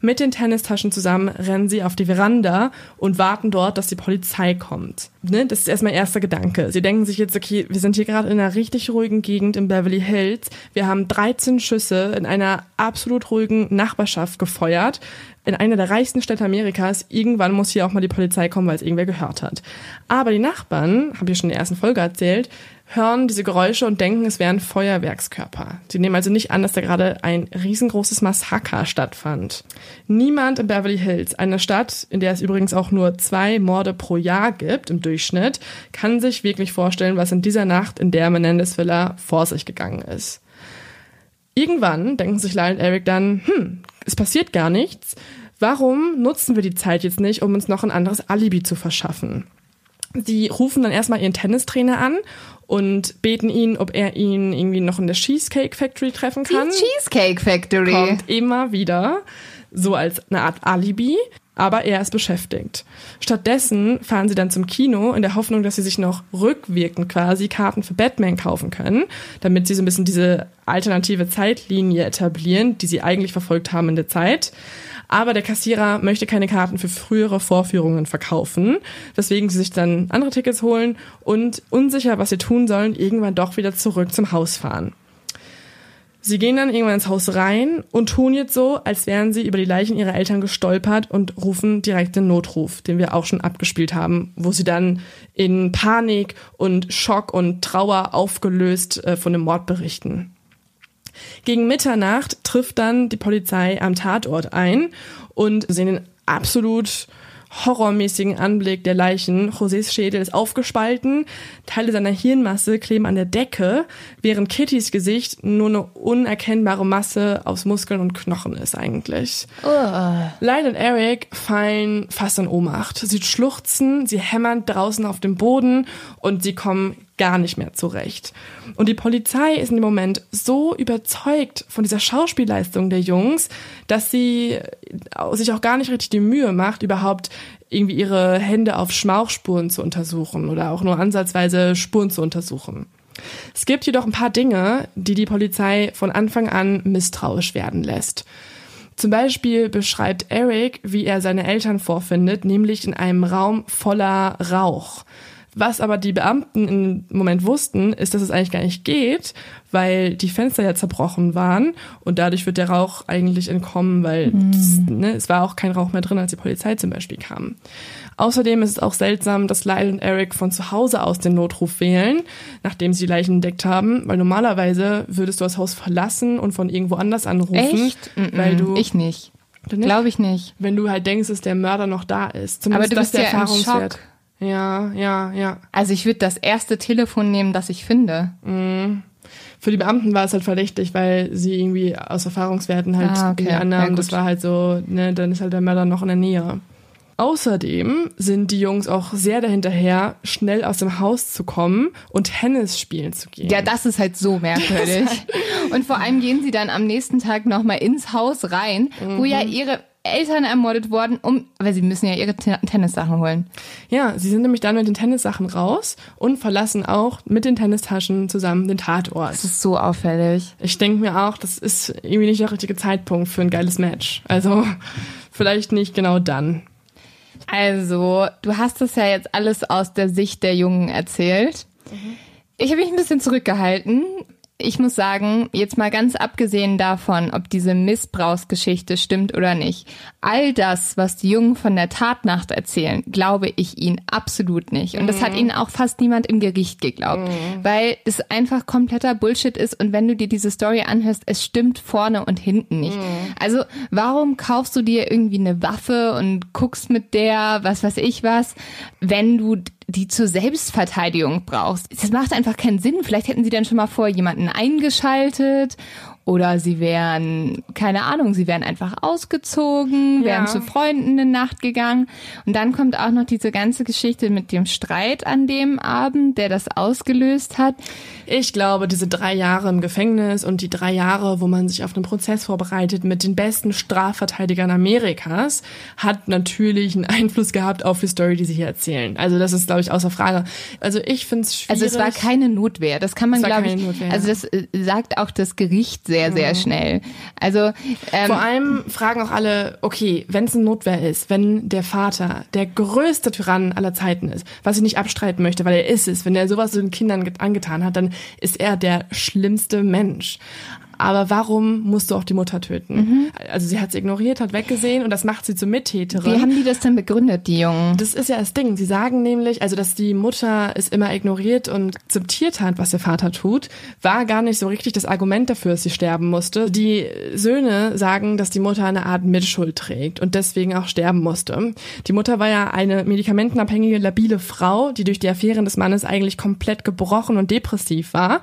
Mit den Tennistaschen zusammen rennen sie auf die Veranda und warten dort, dass die Polizei kommt. Ne? Das ist erstmal erster Gedanke. Sie denken sich jetzt, okay, wir sind hier gerade in einer richtig ruhigen Gegend in Beverly Hills. Wir haben 13 Schüsse in einer absolut ruhigen Nachbarschaft gefeuert in einer der reichsten Städte Amerikas. Irgendwann muss hier auch mal die Polizei kommen, weil es irgendwer gehört hat. Aber die Nachbarn, habe ich schon in der ersten Folge erzählt, hören diese Geräusche und denken, es wären Feuerwerkskörper. Sie nehmen also nicht an, dass da gerade ein riesengroßes Massaker stattfand. Niemand in Beverly Hills, einer Stadt, in der es übrigens auch nur zwei Morde pro Jahr gibt im Durchschnitt, kann sich wirklich vorstellen, was in dieser Nacht in der Menendez Villa vor sich gegangen ist. Irgendwann denken sich Lyle und Eric dann, hm, es passiert gar nichts. Warum nutzen wir die Zeit jetzt nicht, um uns noch ein anderes Alibi zu verschaffen? Sie rufen dann erstmal ihren Tennistrainer an und beten ihn, ob er ihn irgendwie noch in der Cheesecake Factory treffen kann. Die Cheesecake Factory. Kommt immer wieder, so als eine Art Alibi, aber er ist beschäftigt. Stattdessen fahren sie dann zum Kino in der Hoffnung, dass sie sich noch rückwirkend quasi Karten für Batman kaufen können, damit sie so ein bisschen diese alternative Zeitlinie etablieren, die sie eigentlich verfolgt haben in der Zeit. Aber der Kassierer möchte keine Karten für frühere Vorführungen verkaufen, weswegen sie sich dann andere Tickets holen und unsicher, was sie tun sollen, irgendwann doch wieder zurück zum Haus fahren. Sie gehen dann irgendwann ins Haus rein und tun jetzt so, als wären sie über die Leichen ihrer Eltern gestolpert und rufen direkt den Notruf, den wir auch schon abgespielt haben, wo sie dann in Panik und Schock und Trauer aufgelöst äh, von dem Mord berichten. Gegen Mitternacht trifft dann die Polizei am Tatort ein und sehen den absolut horrormäßigen Anblick der Leichen. Josés Schädel ist aufgespalten, Teile seiner Hirnmasse kleben an der Decke, während Kittys Gesicht nur eine unerkennbare Masse aus Muskeln und Knochen ist eigentlich. Oh. Lyle und Eric fallen fast in Ohnmacht. Sie schluchzen, sie hämmern draußen auf dem Boden und sie kommen gar nicht mehr zurecht. Und die Polizei ist dem Moment so überzeugt von dieser Schauspielleistung der Jungs, dass sie sich auch gar nicht richtig die Mühe macht, überhaupt irgendwie ihre Hände auf Schmauchspuren zu untersuchen oder auch nur ansatzweise Spuren zu untersuchen. Es gibt jedoch ein paar Dinge, die die Polizei von Anfang an misstrauisch werden lässt. Zum Beispiel beschreibt Eric, wie er seine Eltern vorfindet, nämlich in einem Raum voller Rauch. Was aber die Beamten im Moment wussten, ist, dass es eigentlich gar nicht geht, weil die Fenster ja zerbrochen waren und dadurch wird der Rauch eigentlich entkommen, weil mhm. das, ne, es war auch kein Rauch mehr drin, als die Polizei zum Beispiel kam. Außerdem ist es auch seltsam, dass Lyle und Eric von zu Hause aus den Notruf wählen, nachdem sie die Leichen entdeckt haben, weil normalerweise würdest du das Haus verlassen und von irgendwo anders anrufen. Echt? Weil du ich nicht. Glaube ich nicht. Wenn du halt denkst, dass der Mörder noch da ist. Zumindest Aber du bist das ja der im Schock. Ja, ja, ja. Also ich würde das erste Telefon nehmen, das ich finde. Für die Beamten war es halt verdächtig, weil sie irgendwie aus Erfahrungswerten halt Ah, okay. annahmen, Ja, das war halt so, ne, dann ist halt der Mörder noch in der Nähe. Außerdem sind die Jungs auch sehr dahinterher, schnell aus dem Haus zu kommen und Tennis spielen zu gehen. Ja, das ist halt so merkwürdig. Und vor allem gehen sie dann am nächsten Tag nochmal ins Haus rein, wo ja ihre Eltern ermordet wurden, um, weil sie müssen ja ihre Ten- Tennissachen holen. Ja, sie sind nämlich dann mit den Tennissachen raus und verlassen auch mit den Tennistaschen zusammen den Tatort. Das ist so auffällig. Ich denke mir auch, das ist irgendwie nicht der richtige Zeitpunkt für ein geiles Match. Also vielleicht nicht genau dann. Also, du hast das ja jetzt alles aus der Sicht der Jungen erzählt. Ich habe mich ein bisschen zurückgehalten. Ich muss sagen, jetzt mal ganz abgesehen davon, ob diese Missbrauchsgeschichte stimmt oder nicht, all das, was die Jungen von der Tatnacht erzählen, glaube ich ihnen absolut nicht. Und das hat ihnen auch fast niemand im Gericht geglaubt, weil es einfach kompletter Bullshit ist. Und wenn du dir diese Story anhörst, es stimmt vorne und hinten nicht. Also warum kaufst du dir irgendwie eine Waffe und guckst mit der, was weiß ich was, wenn du die zur Selbstverteidigung brauchst. Das macht einfach keinen Sinn. Vielleicht hätten sie dann schon mal vor jemanden eingeschaltet Oder sie wären, keine Ahnung, sie wären einfach ausgezogen, wären Ja. zu Freunden eine Nacht gegangen. Und dann kommt auch noch diese ganze Geschichte mit dem Streit an dem Abend, der das ausgelöst hat. Ich glaube, diese drei Jahre im Gefängnis und die drei Jahre, wo man sich auf einen Prozess vorbereitet mit den besten Strafverteidigern Amerikas, hat natürlich einen Einfluss gehabt auf die Story, die sie hier erzählen. Also das ist, glaube ich, außer Frage. Also ich finde es schwierig. Also es war keine Notwehr, das kann man glaube ich, Notwehr. also das äh, sagt auch das Gericht sehr, sehr schnell. Also ähm, Vor allem fragen auch alle, okay, wenn es eine Notwehr ist, wenn der Vater der größte Tyrann aller Zeiten ist, was ich nicht abstreiten möchte, weil er ist es, wenn er sowas den Kindern get- angetan hat, dann ist er der schlimmste Mensch. Aber warum musst du auch die Mutter töten? Also sie hat sie ignoriert, hat weggesehen und das macht sie zur Mittäterin. wie haben die das denn begründet, die Jungen? Das ist ja das Ding. Sie sagen nämlich, also dass die Mutter es immer ignoriert und akzeptiert hat, was der Vater tut, war gar nicht so richtig das Argument dafür, dass sie sterben musste. Die Söhne sagen, dass die Mutter eine Art Mitschuld trägt und deswegen auch sterben musste. Die Mutter war ja eine medikamentenabhängige, labile Frau, die durch die Affären des Mannes eigentlich komplett gebrochen und depressiv war.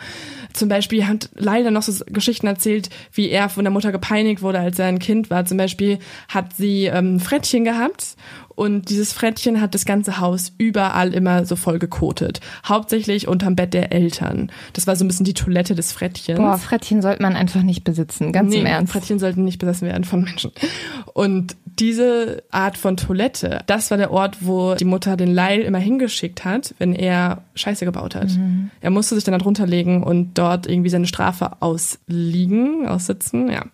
Zum Beispiel hat leider noch so Geschichten erzählt, wie er von der Mutter gepeinigt wurde, als er ein Kind war. Zum Beispiel hat sie ähm, Frettchen gehabt und dieses Frettchen hat das ganze Haus überall immer so voll gekotet. Hauptsächlich unterm Bett der Eltern. Das war so ein bisschen die Toilette des Frettchens. Boah, Frettchen sollte man einfach nicht besitzen, ganz im Ernst. Frettchen sollten nicht besessen werden von Menschen. Und diese Art von Toilette, das war der Ort, wo die Mutter den Lyle immer hingeschickt hat, wenn er Scheiße gebaut hat. Mhm. Er musste sich dann da drunter legen und dort irgendwie seine Strafe ausliegen, aussitzen, ja.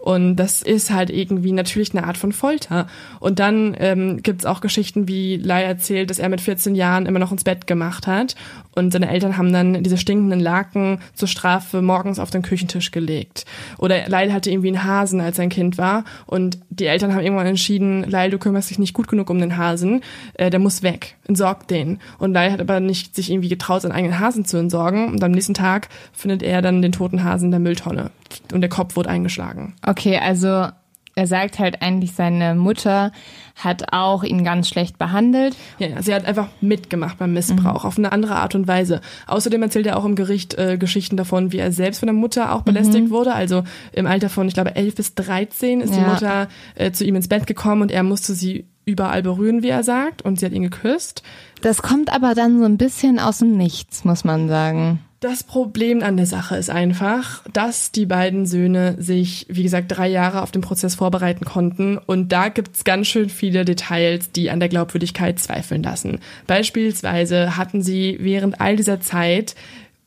Und das ist halt irgendwie natürlich eine Art von Folter. Und dann ähm, gibt's auch Geschichten, wie Lai erzählt, dass er mit 14 Jahren immer noch ins Bett gemacht hat. Und seine Eltern haben dann diese stinkenden Laken zur Strafe morgens auf den Küchentisch gelegt. Oder Lyle hatte irgendwie einen Hasen, als er ein Kind war. Und die Eltern haben irgendwann entschieden, Lyle, du kümmerst dich nicht gut genug um den Hasen. Äh, der muss weg. Entsorgt den. Und Lyle hat aber nicht sich irgendwie getraut, seinen eigenen Hasen zu entsorgen. Und am nächsten Tag findet er dann den toten Hasen in der Mülltonne. Und der Kopf wurde eingeschlagen. Okay, also er sagt halt eigentlich, seine Mutter hat auch ihn ganz schlecht behandelt. Ja, ja, sie hat einfach mitgemacht beim Missbrauch auf eine andere Art und Weise. Außerdem erzählt er auch im Gericht äh, Geschichten davon, wie er selbst von der Mutter auch belästigt wurde. Also im Alter von, ich glaube, 11 bis 13 ist die Ja. Mutter äh, zu ihm ins Bett gekommen und er musste sie überall berühren, wie er sagt, und sie hat ihn geküsst. Das kommt aber dann so ein bisschen aus dem Nichts, muss man sagen. Das Problem an der Sache ist einfach, dass die beiden Söhne sich, wie gesagt, drei Jahre auf den Prozess vorbereiten konnten. Und da gibt's ganz schön viele Details, die an der Glaubwürdigkeit zweifeln lassen. Beispielsweise hatten sie während all dieser Zeit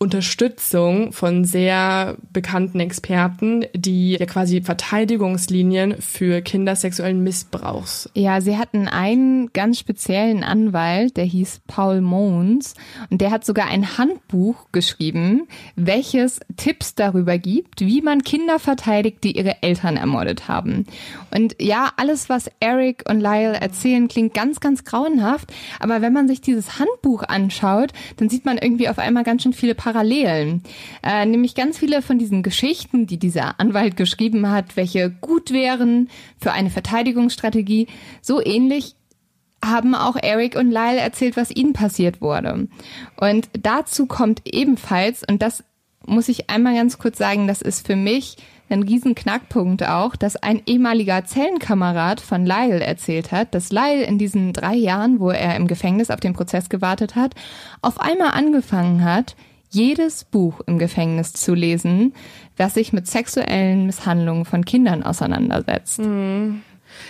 Unterstützung von sehr bekannten Experten, die ja quasi Verteidigungslinien für Kinder sexuellen Missbrauchs Ja, sie hatten einen ganz speziellen Anwalt, der hieß Paul Mons und der hat sogar ein Handbuch geschrieben, welches Tipps darüber gibt, wie man Kinder verteidigt, die ihre Eltern ermordet haben. Und ja, alles, was Eric und Lyle erzählen, klingt ganz, ganz grauenhaft, aber wenn man sich dieses Handbuch anschaut, dann sieht man irgendwie auf einmal ganz schön viele Parallelen. Äh, nämlich ganz viele von diesen Geschichten, die dieser Anwalt geschrieben hat, welche gut wären für eine Verteidigungsstrategie, so ähnlich haben auch Eric und Lyle erzählt, was ihnen passiert wurde. Und dazu kommt ebenfalls, und das muss ich einmal ganz kurz sagen, das ist für mich ein riesen Knackpunkt auch, dass ein ehemaliger Zellenkamerad von Lyle erzählt hat, dass Lyle in diesen drei Jahren, wo er im Gefängnis auf den Prozess gewartet hat, auf einmal angefangen hat, jedes Buch im Gefängnis zu lesen, das sich mit sexuellen Misshandlungen von Kindern auseinandersetzt.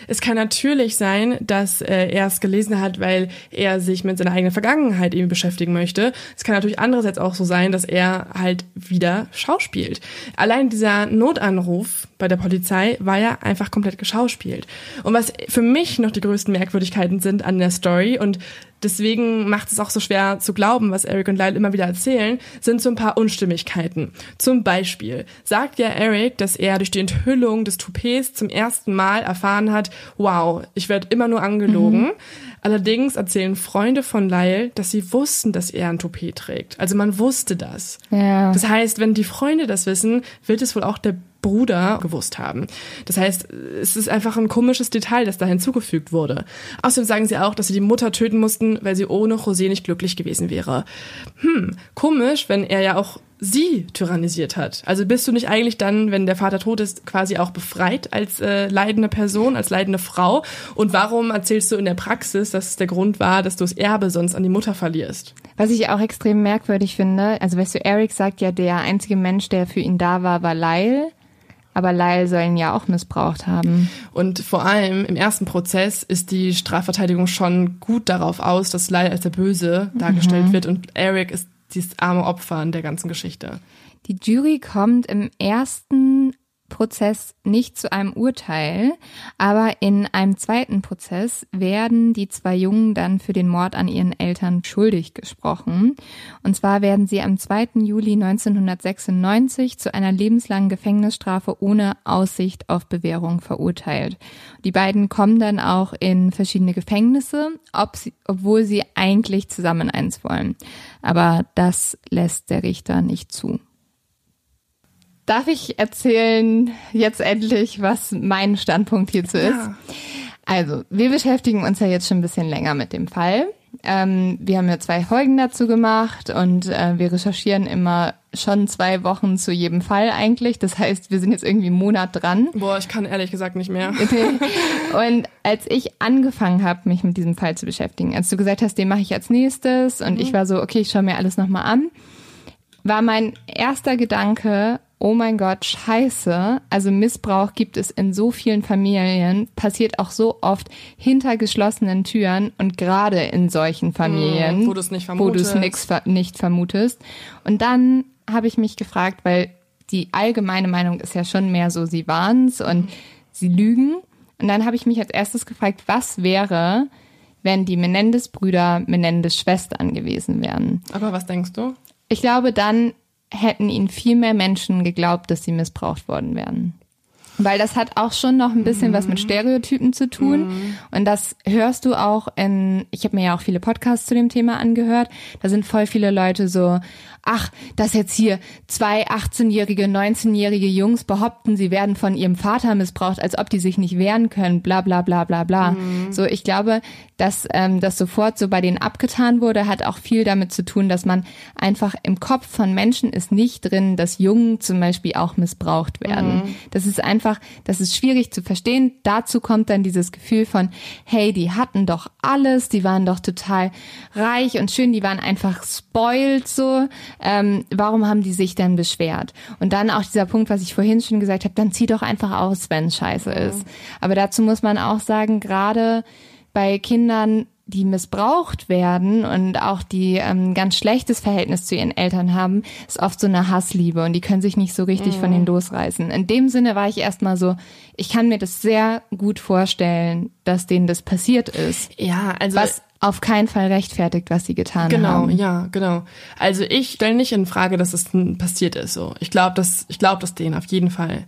Es kann natürlich sein, dass äh, er es gelesen hat, weil er sich mit seiner eigenen Vergangenheit eben beschäftigen möchte. Es kann natürlich andererseits auch so sein, dass er halt wieder schauspielt. Allein dieser Notanruf bei der Polizei war ja einfach komplett geschauspielt. Und was für mich noch die größten Merkwürdigkeiten sind an der Story und deswegen macht es auch so schwer zu glauben, was Eric und Lyle immer wieder erzählen, sind so ein paar Unstimmigkeiten. Zum Beispiel sagt ja Eric, dass er durch die Enthüllung des Toupets zum ersten Mal erfahren hat, wow, ich werde immer nur angelogen. Allerdings erzählen Freunde von Lyle, dass sie wussten, dass er ein Toupet trägt. Also man wusste das. Ja. Das heißt, wenn die Freunde das wissen, wird es wohl auch der Bruder gewusst haben. Das heißt, es ist einfach ein komisches Detail, das da hinzugefügt wurde. Außerdem sagen sie auch, dass sie die Mutter töten mussten, weil sie ohne José nicht glücklich gewesen wäre. Hm, komisch, wenn er ja auch sie tyrannisiert hat. Also bist du nicht eigentlich dann, wenn der Vater tot ist, quasi auch befreit als äh, leidende Person, als leidende Frau? Und warum erzählst du in der Praxis, dass es der Grund war, dass du das Erbe sonst an die Mutter verlierst? Was ich auch extrem merkwürdig finde, also weißt du, Eric sagt ja, der einzige Mensch, der für ihn da war, war Lyle. Aber Lyle soll ihn ja auch missbraucht haben. Und vor allem im ersten Prozess ist die Strafverteidigung schon gut darauf aus, dass Lyle als der Böse dargestellt Mhm. wird und Eric ist dieses arme Opfer in der ganzen Geschichte. Die Jury kommt im ersten Prozess nicht zu einem Urteil, aber in einem zweiten Prozess werden die zwei Jungen dann für den Mord an ihren Eltern schuldig gesprochen. Und zwar werden sie am 2. Juli 1996 zu einer lebenslangen Gefängnisstrafe ohne Aussicht auf Bewährung verurteilt. Die beiden kommen dann auch in verschiedene Gefängnisse, ob sie, obwohl sie eigentlich zusammen eins wollen. Aber das lässt der Richter nicht zu. Darf ich erzählen jetzt endlich, was mein Standpunkt hierzu ist? Also, wir beschäftigen uns ja jetzt schon ein bisschen länger mit dem Fall. Ähm, wir haben ja zwei Folgen dazu gemacht und äh, wir recherchieren immer schon zwei Wochen zu jedem Fall eigentlich. Das heißt, wir sind jetzt irgendwie einen Monat dran. Boah, ich kann ehrlich gesagt nicht mehr. Und als ich angefangen habe, mich mit diesem Fall zu beschäftigen, als du gesagt hast, den mache ich als nächstes und ich war so, okay, ich schaue mir alles nochmal an, war mein erster Gedanke, oh mein Gott, scheiße. Also Missbrauch gibt es in so vielen Familien, passiert auch so oft hinter geschlossenen Türen und gerade in solchen Familien, Mm, wo du's nicht wo du es vermutest. nicht vermutest. Und dann habe ich mich gefragt, weil die allgemeine Meinung ist ja schon mehr so, sie waren's und sie lügen. Und dann habe ich mich als erstes gefragt, was wäre, wenn die Menendez-Brüder Menendez-Schwestern gewesen wären? Aber was denkst du? Ich glaube, dann hätten ihnen viel mehr Menschen geglaubt, dass sie missbraucht worden wären. Weil das hat auch schon noch ein bisschen was mit Stereotypen zu tun. Und das hörst du auch in, ich habe mir ja auch viele Podcasts zu dem Thema angehört. Da sind voll viele Leute so, ach, dass jetzt hier zwei 18-jährige, 19-jährige Jungs behaupten, sie werden von ihrem Vater missbraucht, als ob die sich nicht wehren können, bla bla bla bla bla. So, ich glaube, dass ähm, das sofort so bei denen abgetan wurde, hat auch viel damit zu tun, dass man einfach im Kopf von Menschen ist nicht drin, dass Jungen zum Beispiel auch missbraucht werden. Das ist einfach, das ist schwierig zu verstehen. Dazu kommt dann dieses Gefühl von, hey, die hatten doch alles, die waren doch total reich und schön, die waren einfach spoiled so. Ähm, warum haben die sich denn beschwert? Und dann auch dieser Punkt, was ich vorhin schon gesagt habe, dann zieh doch einfach aus, wenn es scheiße ist. Aber dazu muss man auch sagen, gerade bei Kindern, die missbraucht werden und auch die ähm, ganz schlechtes Verhältnis zu ihren Eltern haben, ist oft so eine Hassliebe und die können sich nicht so richtig von denen losreißen. In dem Sinne war ich erstmal so, ich kann mir das sehr gut vorstellen, dass denen das passiert ist. Ja, also Was auf keinen Fall rechtfertigt, was sie getan Genau, haben. ja, genau. Also ich stelle nicht in Frage, dass es passiert ist. So, ich glaube, dass ich glaube das denen auf jeden Fall.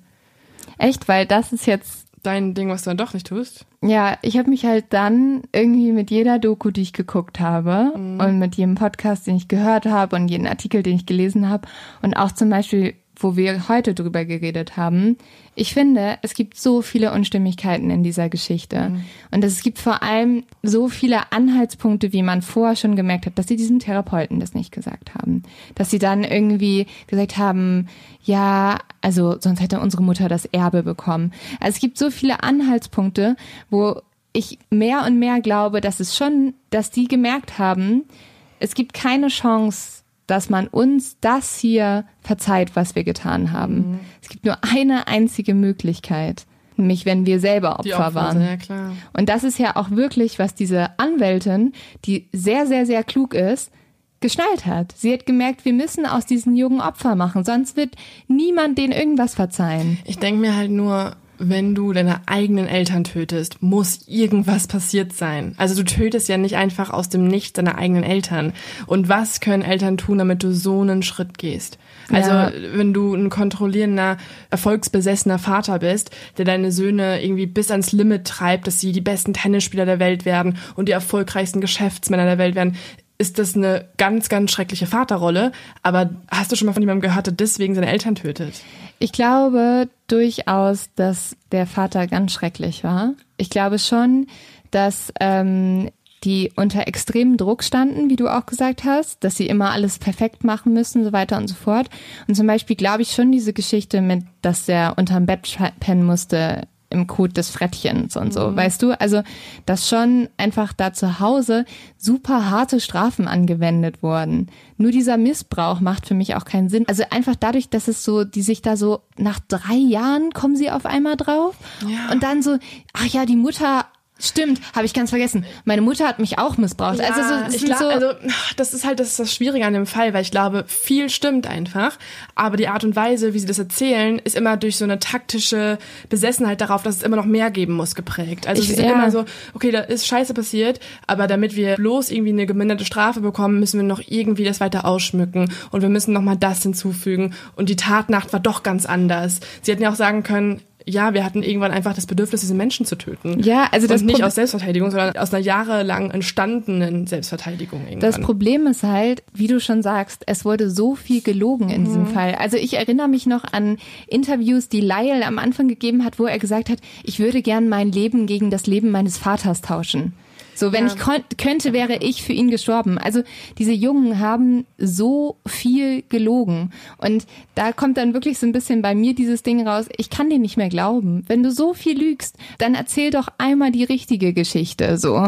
Echt, weil das ist jetzt Dein Ding, was du dann doch nicht tust. Ja, ich habe mich halt dann irgendwie mit jeder Doku, die ich geguckt habe und mit jedem Podcast, den ich gehört habe und jedem Artikel, den ich gelesen habe und auch zum Beispiel, wo wir heute drüber geredet haben, ich finde, es gibt so viele Unstimmigkeiten in dieser Geschichte. Und es gibt vor allem so viele Anhaltspunkte, wie man vorher schon gemerkt hat, dass sie diesem Therapeuten das nicht gesagt haben, dass sie dann irgendwie gesagt haben, ja, also sonst hätte unsere Mutter das Erbe bekommen. Also es gibt so viele Anhaltspunkte, wo ich mehr und mehr glaube, dass es schon, dass die gemerkt haben, es gibt keine Chance, dass man uns das hier verzeiht, was wir getan haben. Es gibt nur eine einzige Möglichkeit, nämlich wenn wir selber Opfer, Opfer, waren. ja klar. Und das ist ja auch wirklich, was diese Anwältin, die sehr, sehr, sehr klug ist, geschnallt hat. Sie hat gemerkt, wir müssen aus diesen Jungen Opfer machen, sonst wird niemand denen irgendwas verzeihen. Ich denke mir halt nur, wenn du deine eigenen Eltern tötest, muss irgendwas passiert sein. Also du tötest ja nicht einfach aus dem Nichts deine eigenen Eltern. Und was können Eltern tun, damit du so einen Schritt gehst? Also Ja. wenn du ein kontrollierender, erfolgsbesessener Vater bist, der deine Söhne irgendwie bis ans Limit treibt, dass sie die besten Tennisspieler der Welt werden und die erfolgreichsten Geschäftsmänner der Welt werden, ist das eine ganz, ganz schreckliche Vaterrolle. Aber hast du schon mal von jemandem gehört, der deswegen seine Eltern tötet? Ich glaube durchaus, dass der Vater ganz schrecklich war. Ich glaube schon, dass ähm, die unter extremem Druck standen, wie du auch gesagt hast, dass sie immer alles perfekt machen müssen, so weiter und so fort. Und zum Beispiel glaube ich schon diese Geschichte mit, dass er unterm Bett pennen musste im Kot des Frettchens und so, weißt du? Also, dass schon einfach da zu Hause super harte Strafen angewendet wurden. Nur dieser Missbrauch macht für mich auch keinen Sinn. Also einfach dadurch, dass es so, die sich da so nach drei Jahren kommen sie auf einmal drauf Ja. und dann so, ach ja, die Mutter Stimmt, habe ich ganz vergessen. Meine Mutter hat mich auch missbraucht. also so, ich glaub, so also das ist halt das, ist das Schwierige an dem Fall, weil ich glaube, viel stimmt einfach, aber die Art und Weise, wie sie das erzählen, ist immer durch so eine taktische Besessenheit darauf, dass es immer noch mehr geben muss, geprägt. Also Ich- sie sind ja. immer so, okay, da ist Scheiße passiert, aber damit wir bloß irgendwie eine geminderte Strafe bekommen, müssen wir noch irgendwie das weiter ausschmücken und wir müssen noch mal das hinzufügen und die Tatnacht war doch ganz anders. Sie hätten ja auch sagen können, ja, wir hatten irgendwann einfach das Bedürfnis, diese Menschen zu töten. Ja, also das und nicht Prob- aus Selbstverteidigung, sondern aus einer jahrelang entstandenen Selbstverteidigung irgendwann. Das Problem ist halt, wie du schon sagst, es wurde so viel gelogen in diesem Fall. Also ich erinnere mich noch an Interviews, die Lyle am Anfang gegeben hat, wo er gesagt hat, ich würde gern mein Leben gegen das Leben meines Vaters tauschen. So, wenn ich kon- könnte, wäre ich für ihn gestorben. Also diese Jungen haben so viel gelogen. Und da kommt dann wirklich so ein bisschen bei mir dieses Ding raus, ich kann dir nicht mehr glauben. Wenn du so viel lügst, dann erzähl doch einmal die richtige Geschichte. So.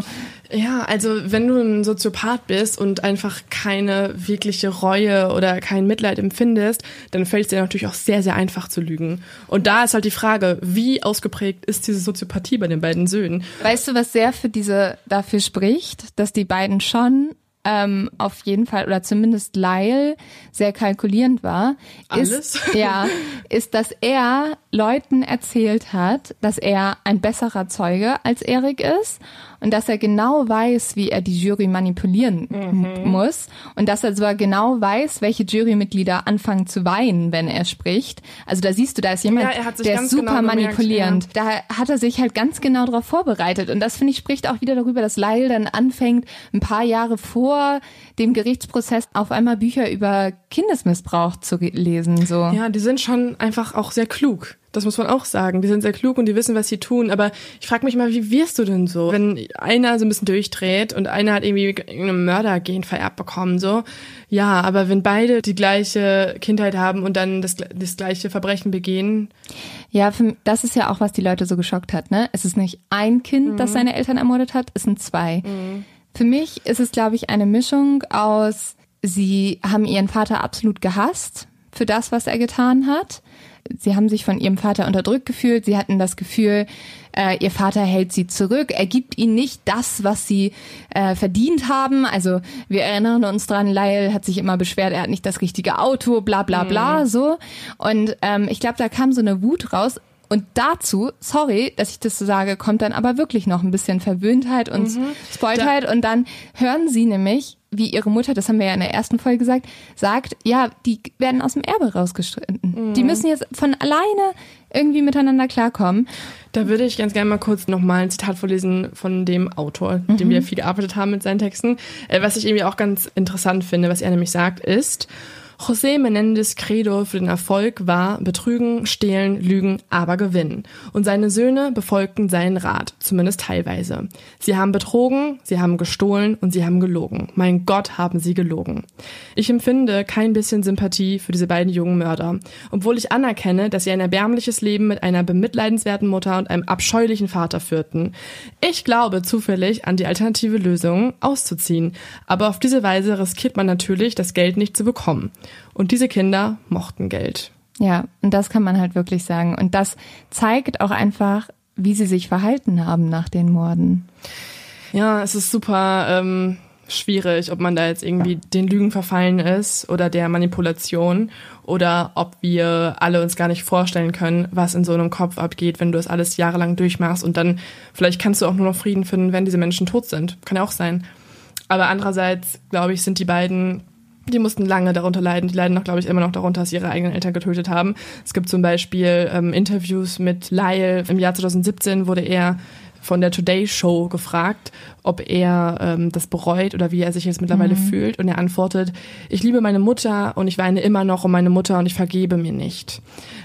Ja, also wenn du ein Soziopath bist und einfach keine wirkliche Reue oder kein Mitleid empfindest, dann fällt es dir natürlich auch sehr, sehr einfach zu lügen. Und da ist halt die Frage, wie ausgeprägt ist diese Soziopathie bei den beiden Söhnen? Weißt du, was sehr für diese dafür spricht, dass die beiden schon ähm, auf jeden Fall oder zumindest Lyle sehr kalkulierend war, Alles? ist ja ist, dass er Leuten erzählt hat, dass er ein besserer Zeuge als Erik ist und dass er genau weiß, wie er die Jury manipulieren Mhm. muss und dass er sogar genau weiß, welche Jurymitglieder anfangen zu weinen, wenn er spricht. Also da siehst du, da ist jemand, Ja, er der ist ganz super genau gemerkt, manipulierend. Da hat er sich halt ganz genau darauf vorbereitet. Und das, finde ich, spricht auch wieder darüber, dass Lyle dann anfängt, ein paar Jahre vor dem Gerichtsprozess auf einmal Bücher über Kindesmissbrauch zu lesen. So. Ja, die sind schon einfach auch sehr klug. Das muss man auch sagen. Die sind sehr klug und die wissen, was sie tun. Aber ich frage mich mal, wie wirst du denn so? Wenn einer so ein bisschen durchdreht und einer hat irgendwie irgendeinen Mördergen vererbt bekommen, so. Ja, aber wenn beide die gleiche Kindheit haben und dann das, das gleiche Verbrechen begehen, Ja, für, das ist ja auch, was die Leute so geschockt hat. Ne? Es ist nicht ein Kind, das seine Eltern ermordet hat, es sind zwei. Für mich ist es, glaube ich, eine Mischung aus, sie haben ihren Vater absolut gehasst für das, was er getan hat. Sie haben sich von ihrem Vater unterdrückt gefühlt. Sie hatten das Gefühl, äh, ihr Vater hält sie zurück. Er gibt ihnen nicht das, was sie äh, verdient haben. Also wir erinnern uns dran, Lyle hat sich immer beschwert, er hat nicht das richtige Auto, bla bla bla, so. Und ähm, ich glaube, da kam so eine Wut raus. Und dazu, sorry, dass ich das so sage, kommt dann aber wirklich noch ein bisschen Verwöhntheit und Spoiltheit. Und dann hören sie nämlich, wie ihre Mutter, das haben wir ja in der ersten Folge gesagt, sagt, ja, die werden aus dem Erbe rausgestritten. Die müssen jetzt von alleine irgendwie miteinander klarkommen. Da würde ich ganz gerne mal kurz nochmal ein Zitat vorlesen von dem Autor, dem wir viel gearbeitet haben mit seinen Texten. Äh, was ich irgendwie auch ganz interessant finde, was er nämlich sagt, ist, José Menendez Credo für den Erfolg war Betrügen, Stehlen, Lügen, aber gewinnen. Und seine Söhne befolgten seinen Rat, zumindest teilweise. Sie haben betrogen, sie haben gestohlen und sie haben gelogen. Mein Gott, haben sie gelogen. Ich empfinde kein bisschen Sympathie für diese beiden jungen Mörder, obwohl ich anerkenne, dass sie ein erbärmliches Leben mit einer bemitleidenswerten Mutter und einem abscheulichen Vater führten. Ich glaube zufällig an die alternative Lösung, auszuziehen, aber auf diese Weise riskiert man natürlich, das Geld nicht zu bekommen. Und diese Kinder mochten Geld. Ja, und das kann man halt wirklich sagen. Und das zeigt auch einfach, wie sie sich verhalten haben nach den Morden. Ja, es ist super ähm, schwierig, ob man da jetzt irgendwie den Lügen verfallen ist oder der Manipulation oder ob wir alle uns gar nicht vorstellen können, was in so einem Kopf abgeht, wenn du das alles jahrelang durchmachst und dann vielleicht kannst du auch nur noch Frieden finden, wenn diese Menschen tot sind. Kann ja auch sein. Aber andererseits, glaube ich, sind die beiden die mussten lange darunter leiden. Die leiden auch, glaube ich, immer noch darunter, dass sie ihre eigenen Eltern getötet haben. Es gibt zum Beispiel ähm, Interviews mit Lyle. Im Jahr 2017 wurde er von der Today Show gefragt, ob er ähm, das bereut oder wie er sich jetzt mittlerweile fühlt. Und er antwortet, ich liebe meine Mutter und ich weine immer noch um meine Mutter und ich vergebe mir nicht.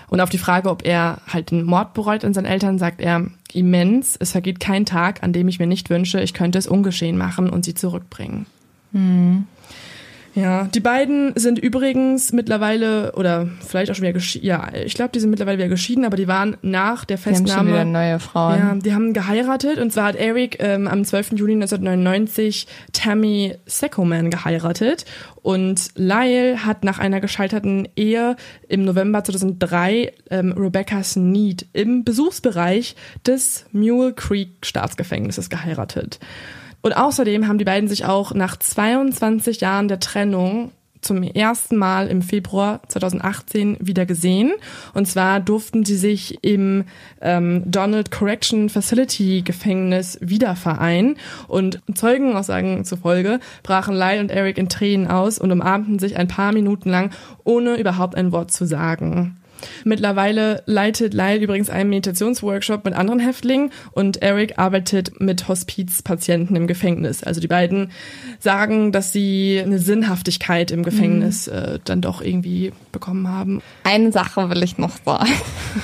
Und auf die Frage, ob er halt den Mord bereut an seinen Eltern, sagt er, immens, es vergeht kein Tag, an dem ich mir nicht wünsche, ich könnte es ungeschehen machen und sie zurückbringen. Ja, die beiden sind übrigens mittlerweile oder vielleicht auch schon wieder geschieden. Ja, ich glaube, die sind mittlerweile wieder geschieden, aber die waren nach der Die haben schon wieder Festnahme. neue Frauen. Ja, die haben geheiratet und zwar hat Eric ähm, am 12. Juli 1999 Tammy Seckoman geheiratet und Lyle hat nach einer gescheiterten Ehe im November 2003 ähm, Rebecca Sneed im Besuchsbereich des Mule Creek Staatsgefängnisses geheiratet. Und außerdem haben die beiden sich auch nach 22 Jahren der Trennung zum ersten Mal im Februar 2018 wieder gesehen. Und zwar durften sie sich im ähm, Donald Correction Facility Gefängnis wieder vereinen. Und Zeugenaussagen zufolge brachen Lyle und Eric in Tränen aus und umarmten sich ein paar Minuten lang, ohne überhaupt ein Wort zu sagen. Mittlerweile leitet Lyle übrigens einen Meditationsworkshop mit anderen Häftlingen und Eric arbeitet mit Hospizpatienten im Gefängnis. Also die beiden sagen, dass sie eine Sinnhaftigkeit im Gefängnis äh, dann doch irgendwie bekommen haben. Eine Sache will ich noch sagen.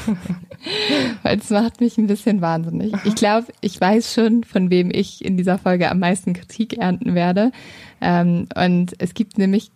Weil es macht mich ein bisschen wahnsinnig. Ich glaube, ich weiß schon, von wem ich in dieser Folge am meisten Kritik ernten werde. Ähm, und es gibt nämlich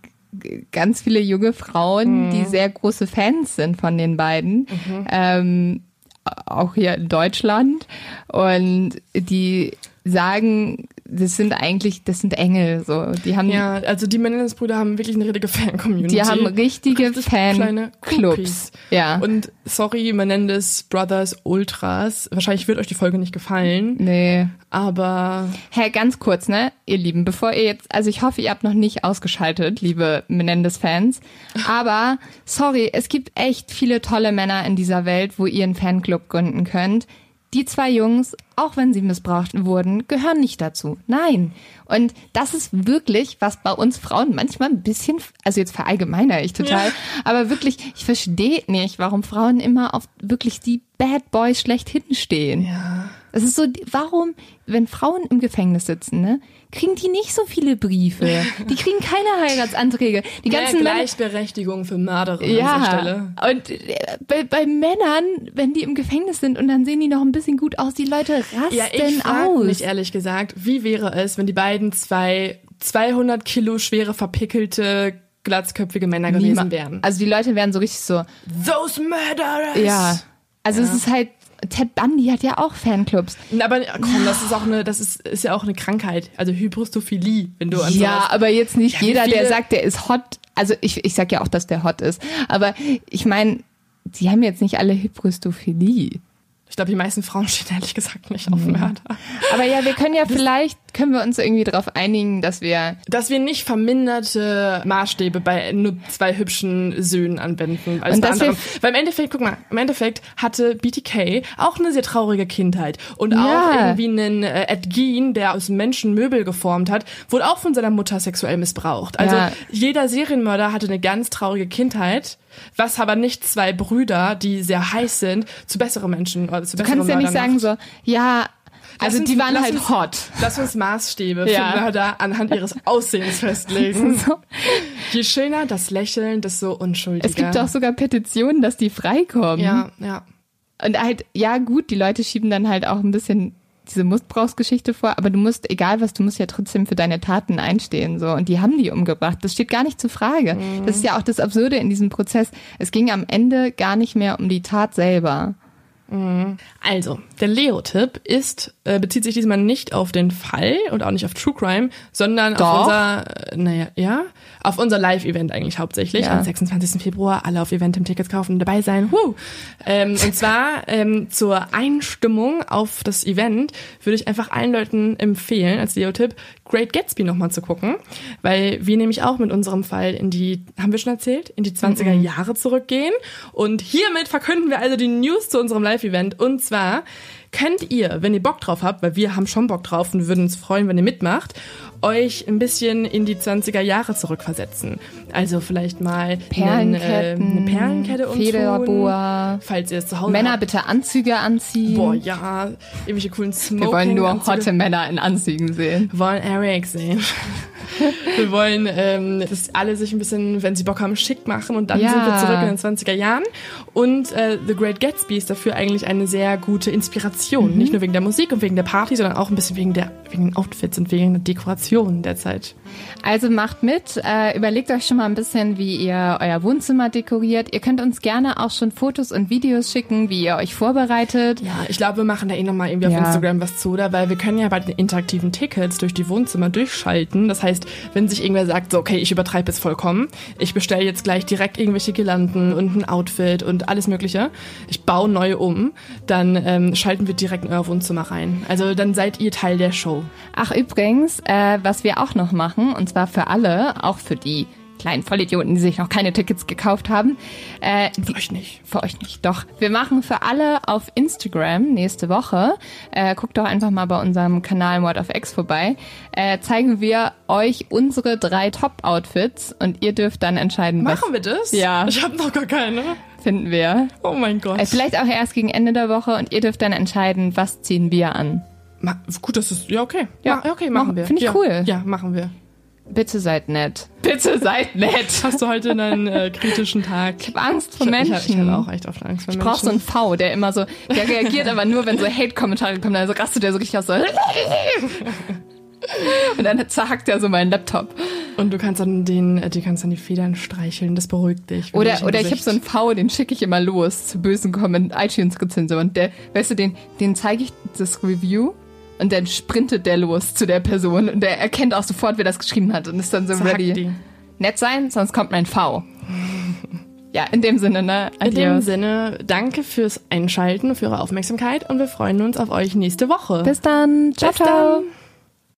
ganz viele junge Frauen, die sehr große Fans sind von den beiden. Ähm, auch hier in Deutschland. Und die sagen, das sind eigentlich, das sind Engel, so. Die haben, Ja, also die Menendez-Brüder haben wirklich eine richtige Fan-Community. die haben richtige Richtig Fanclubs. Ja. Und sorry, Menendez Brothers Ultras. Wahrscheinlich wird euch die Folge nicht gefallen, nee. aber Hey, ganz kurz, ne, ihr Lieben, bevor ihr jetzt, also ich hoffe, ihr habt noch nicht ausgeschaltet, liebe Menendez-Fans, aber sorry, es gibt echt viele tolle Männer in dieser Welt, wo ihr einen Fanclub gründen könnt. Die zwei Jungs, auch wenn sie missbraucht wurden, gehören nicht dazu. Nein. Und das ist wirklich, was bei uns Frauen manchmal ein bisschen, also jetzt verallgemeiner ich total, aber wirklich, ich verstehe nicht, warum Frauen immer auf wirklich die Bad Boys schlechthin stehen. ja. Es ist so, warum, wenn Frauen im Gefängnis sitzen, ne, kriegen die nicht so viele Briefe. Die kriegen keine Heiratsanträge. Die ganzen Mehr. Gleichberechtigung für Mörderinnen an dieser Stelle. Ja, und äh, bei, bei Männern, wenn die im Gefängnis sind und dann sehen die noch ein bisschen gut aus, die Leute rasten Ja, ich aus. mich ehrlich gesagt, wie wäre es, wenn die beiden zwei 200 Kilo schwere, verpickelte, glatzköpfige Männer gewesen Niemand- wären. Also die Leute wären so richtig so, Those murderers! ja. Also es ist halt, Ted Bundy hat ja auch Fanclubs. Aber komm, das ist auch eine, das ist, ist ja auch eine Krankheit. Also Hybristophilie, wenn du an Ja, aber jetzt nicht Ja, jeder, der sagt, der ist hot. Also ich, ich sag ja auch, dass der hot ist. Aber ich meine, die haben jetzt nicht alle Hybristophilie. Ich glaube, die meisten Frauen stehen ehrlich gesagt nicht auf Mhm. Mörder. Aber ja, wir können ja vielleicht, können wir uns irgendwie darauf einigen, dass wir Dass wir nicht verminderte Maßstäbe bei nur zwei hübschen Söhnen anwenden. Als Und bei anderen. Weil im Endeffekt, guck mal, im Endeffekt hatte BTK auch eine sehr traurige Kindheit. Und auch Ja. irgendwie einen äh, Ed Gein, der aus Menschen Möbel geformt hat, wurde auch von seiner Mutter sexuell missbraucht. Also Ja. jeder Serienmörder hatte eine ganz traurige Kindheit. Was aber nicht zwei Brüder, die sehr heiß sind, zu besseren Menschen oder zu Du besseren kannst ja nicht Mördern sagen macht. so, ja, also uns- die waren halt uns- hot. Lass uns Maßstäbe Ja. für Mörder anhand ihres Aussehens festlegen. So. Je schöner das Lächeln, desto unschuldiger. Es gibt auch sogar Petitionen, dass die freikommen. Ja, ja. Und halt, ja gut, die Leute schieben dann halt auch ein bisschen diese Missbrauchsgeschichte vor, aber du musst, egal was, du musst ja trotzdem für deine Taten einstehen, so. Und die haben die umgebracht. Das steht gar nicht zur Frage. Das ist ja auch das Absurde in diesem Prozess. Es ging am Ende gar nicht mehr um die Tat selber. Also, der Leo-Tipp ist, äh, bezieht sich diesmal nicht auf den Fall und auch nicht auf True Crime, sondern Doch. auf unser, äh, naja, ja, auf unser Live-Event eigentlich hauptsächlich. Ja. Am 26. Februar alle auf Eventim Tickets kaufen und dabei sein. Woo! Ähm, und zwar ähm, zur Einstimmung auf das Event würde ich einfach allen Leuten empfehlen, als Leo-Tipp, Great Gatsby nochmal zu gucken, weil wir nämlich auch mit unserem Fall in die, haben wir schon erzählt, in die 20er Jahre zurückgehen. Und hiermit verkünden wir also die News zu unserem Live-Event. Und zwar könnt ihr, wenn ihr Bock drauf habt, weil wir haben schon Bock drauf und würden uns freuen, wenn ihr mitmacht, euch ein bisschen in die 20er Jahre zurückversetzen. Also vielleicht mal einen, äh, eine Perlenkette umtun, Federboa. falls ihr es zu Hause Männer habt. bitte Anzüge anziehen. Boah, ja, irgendwelche coolen Smoking Wir wollen nur Anzüge. hotte Männer in Anzügen sehen. Wir wollen Eric sehen. wir wollen, ähm, dass alle sich ein bisschen, wenn sie Bock haben, schick machen und dann Ja. sind wir zurück in den 20er Jahren. Und äh, The Great Gatsby ist dafür eigentlich eine sehr gute Inspiration. Nicht nur wegen der Musik und wegen der Party, sondern auch ein bisschen wegen, der, wegen den Outfits und wegen der Dekoration der Zeit. Also macht mit, äh, überlegt euch schon mal ein bisschen, wie ihr euer Wohnzimmer dekoriert. Ihr könnt uns gerne auch schon Fotos und Videos schicken, wie ihr euch vorbereitet. Ja, ich glaube, wir machen da eh nochmal irgendwie auf Ja. Instagram was zu, oder? Weil wir können ja bei den interaktiven Tickets durch die Wohnzimmer durchschalten. Das heißt, wenn sich irgendwer sagt, so, okay, ich übertreibe es vollkommen, ich bestelle jetzt gleich direkt irgendwelche Girlanden und ein Outfit und alles Mögliche, ich baue neue um, dann ähm, schalten wir direkt in euer Wohnzimmer rein. Also dann seid ihr Teil der Show. Ach übrigens, äh, was wir auch noch machen, und zwar für alle, auch für die kleinen Vollidioten, die sich noch keine Tickets gekauft haben. Äh, Für euch nicht. Für euch nicht, doch. Wir machen für alle auf Instagram nächste Woche, äh, guckt doch einfach mal bei unserem Kanal Mord of X vorbei, äh, zeigen wir euch unsere drei Top-Outfits und ihr dürft dann entscheiden, was Machen wir das? Ja. Ich habe noch gar keine. finden wir. Oh mein Gott. Äh, vielleicht auch erst gegen Ende der Woche und ihr dürft dann entscheiden, was ziehen wir an. Ma gut, das ist, ja, okay. Ja, Ma okay, machen mach- wir. find ich ja. cool. Ja, machen wir. Bitte seid nett. Bitte seid nett. Hast du heute einen äh, kritischen Tag? Ich habe Angst vor Ich, Menschen. ich, ich hatte auch echt oft Angst vor Ich Menschen. brauch so einen V, der immer so, der reagiert aber nur, wenn so Hate-Kommentare kommen, also rastet der so richtig aus so. Und dann zerhackt er so meinen Laptop. Und du kannst dann den, äh, du kannst dann die Federn streicheln, das beruhigt dich. Oder, oder ich habe so einen V, den schicke ich immer los zu bösen Comment iTunes-Rezension. Und der, weißt du, den, den zeige ich das Review und dann sprintet der los zu der Person und der erkennt auch sofort, wer das geschrieben hat und ist dann so Zerhackt ready. die. Nett sein, sonst kommt mein V. Ja, in dem Sinne, ne? In dem Adios. Sinne, danke fürs Einschalten, für eure Aufmerksamkeit und wir freuen uns auf euch nächste Woche. Bis dann. Ciao, Bis ciao. dann.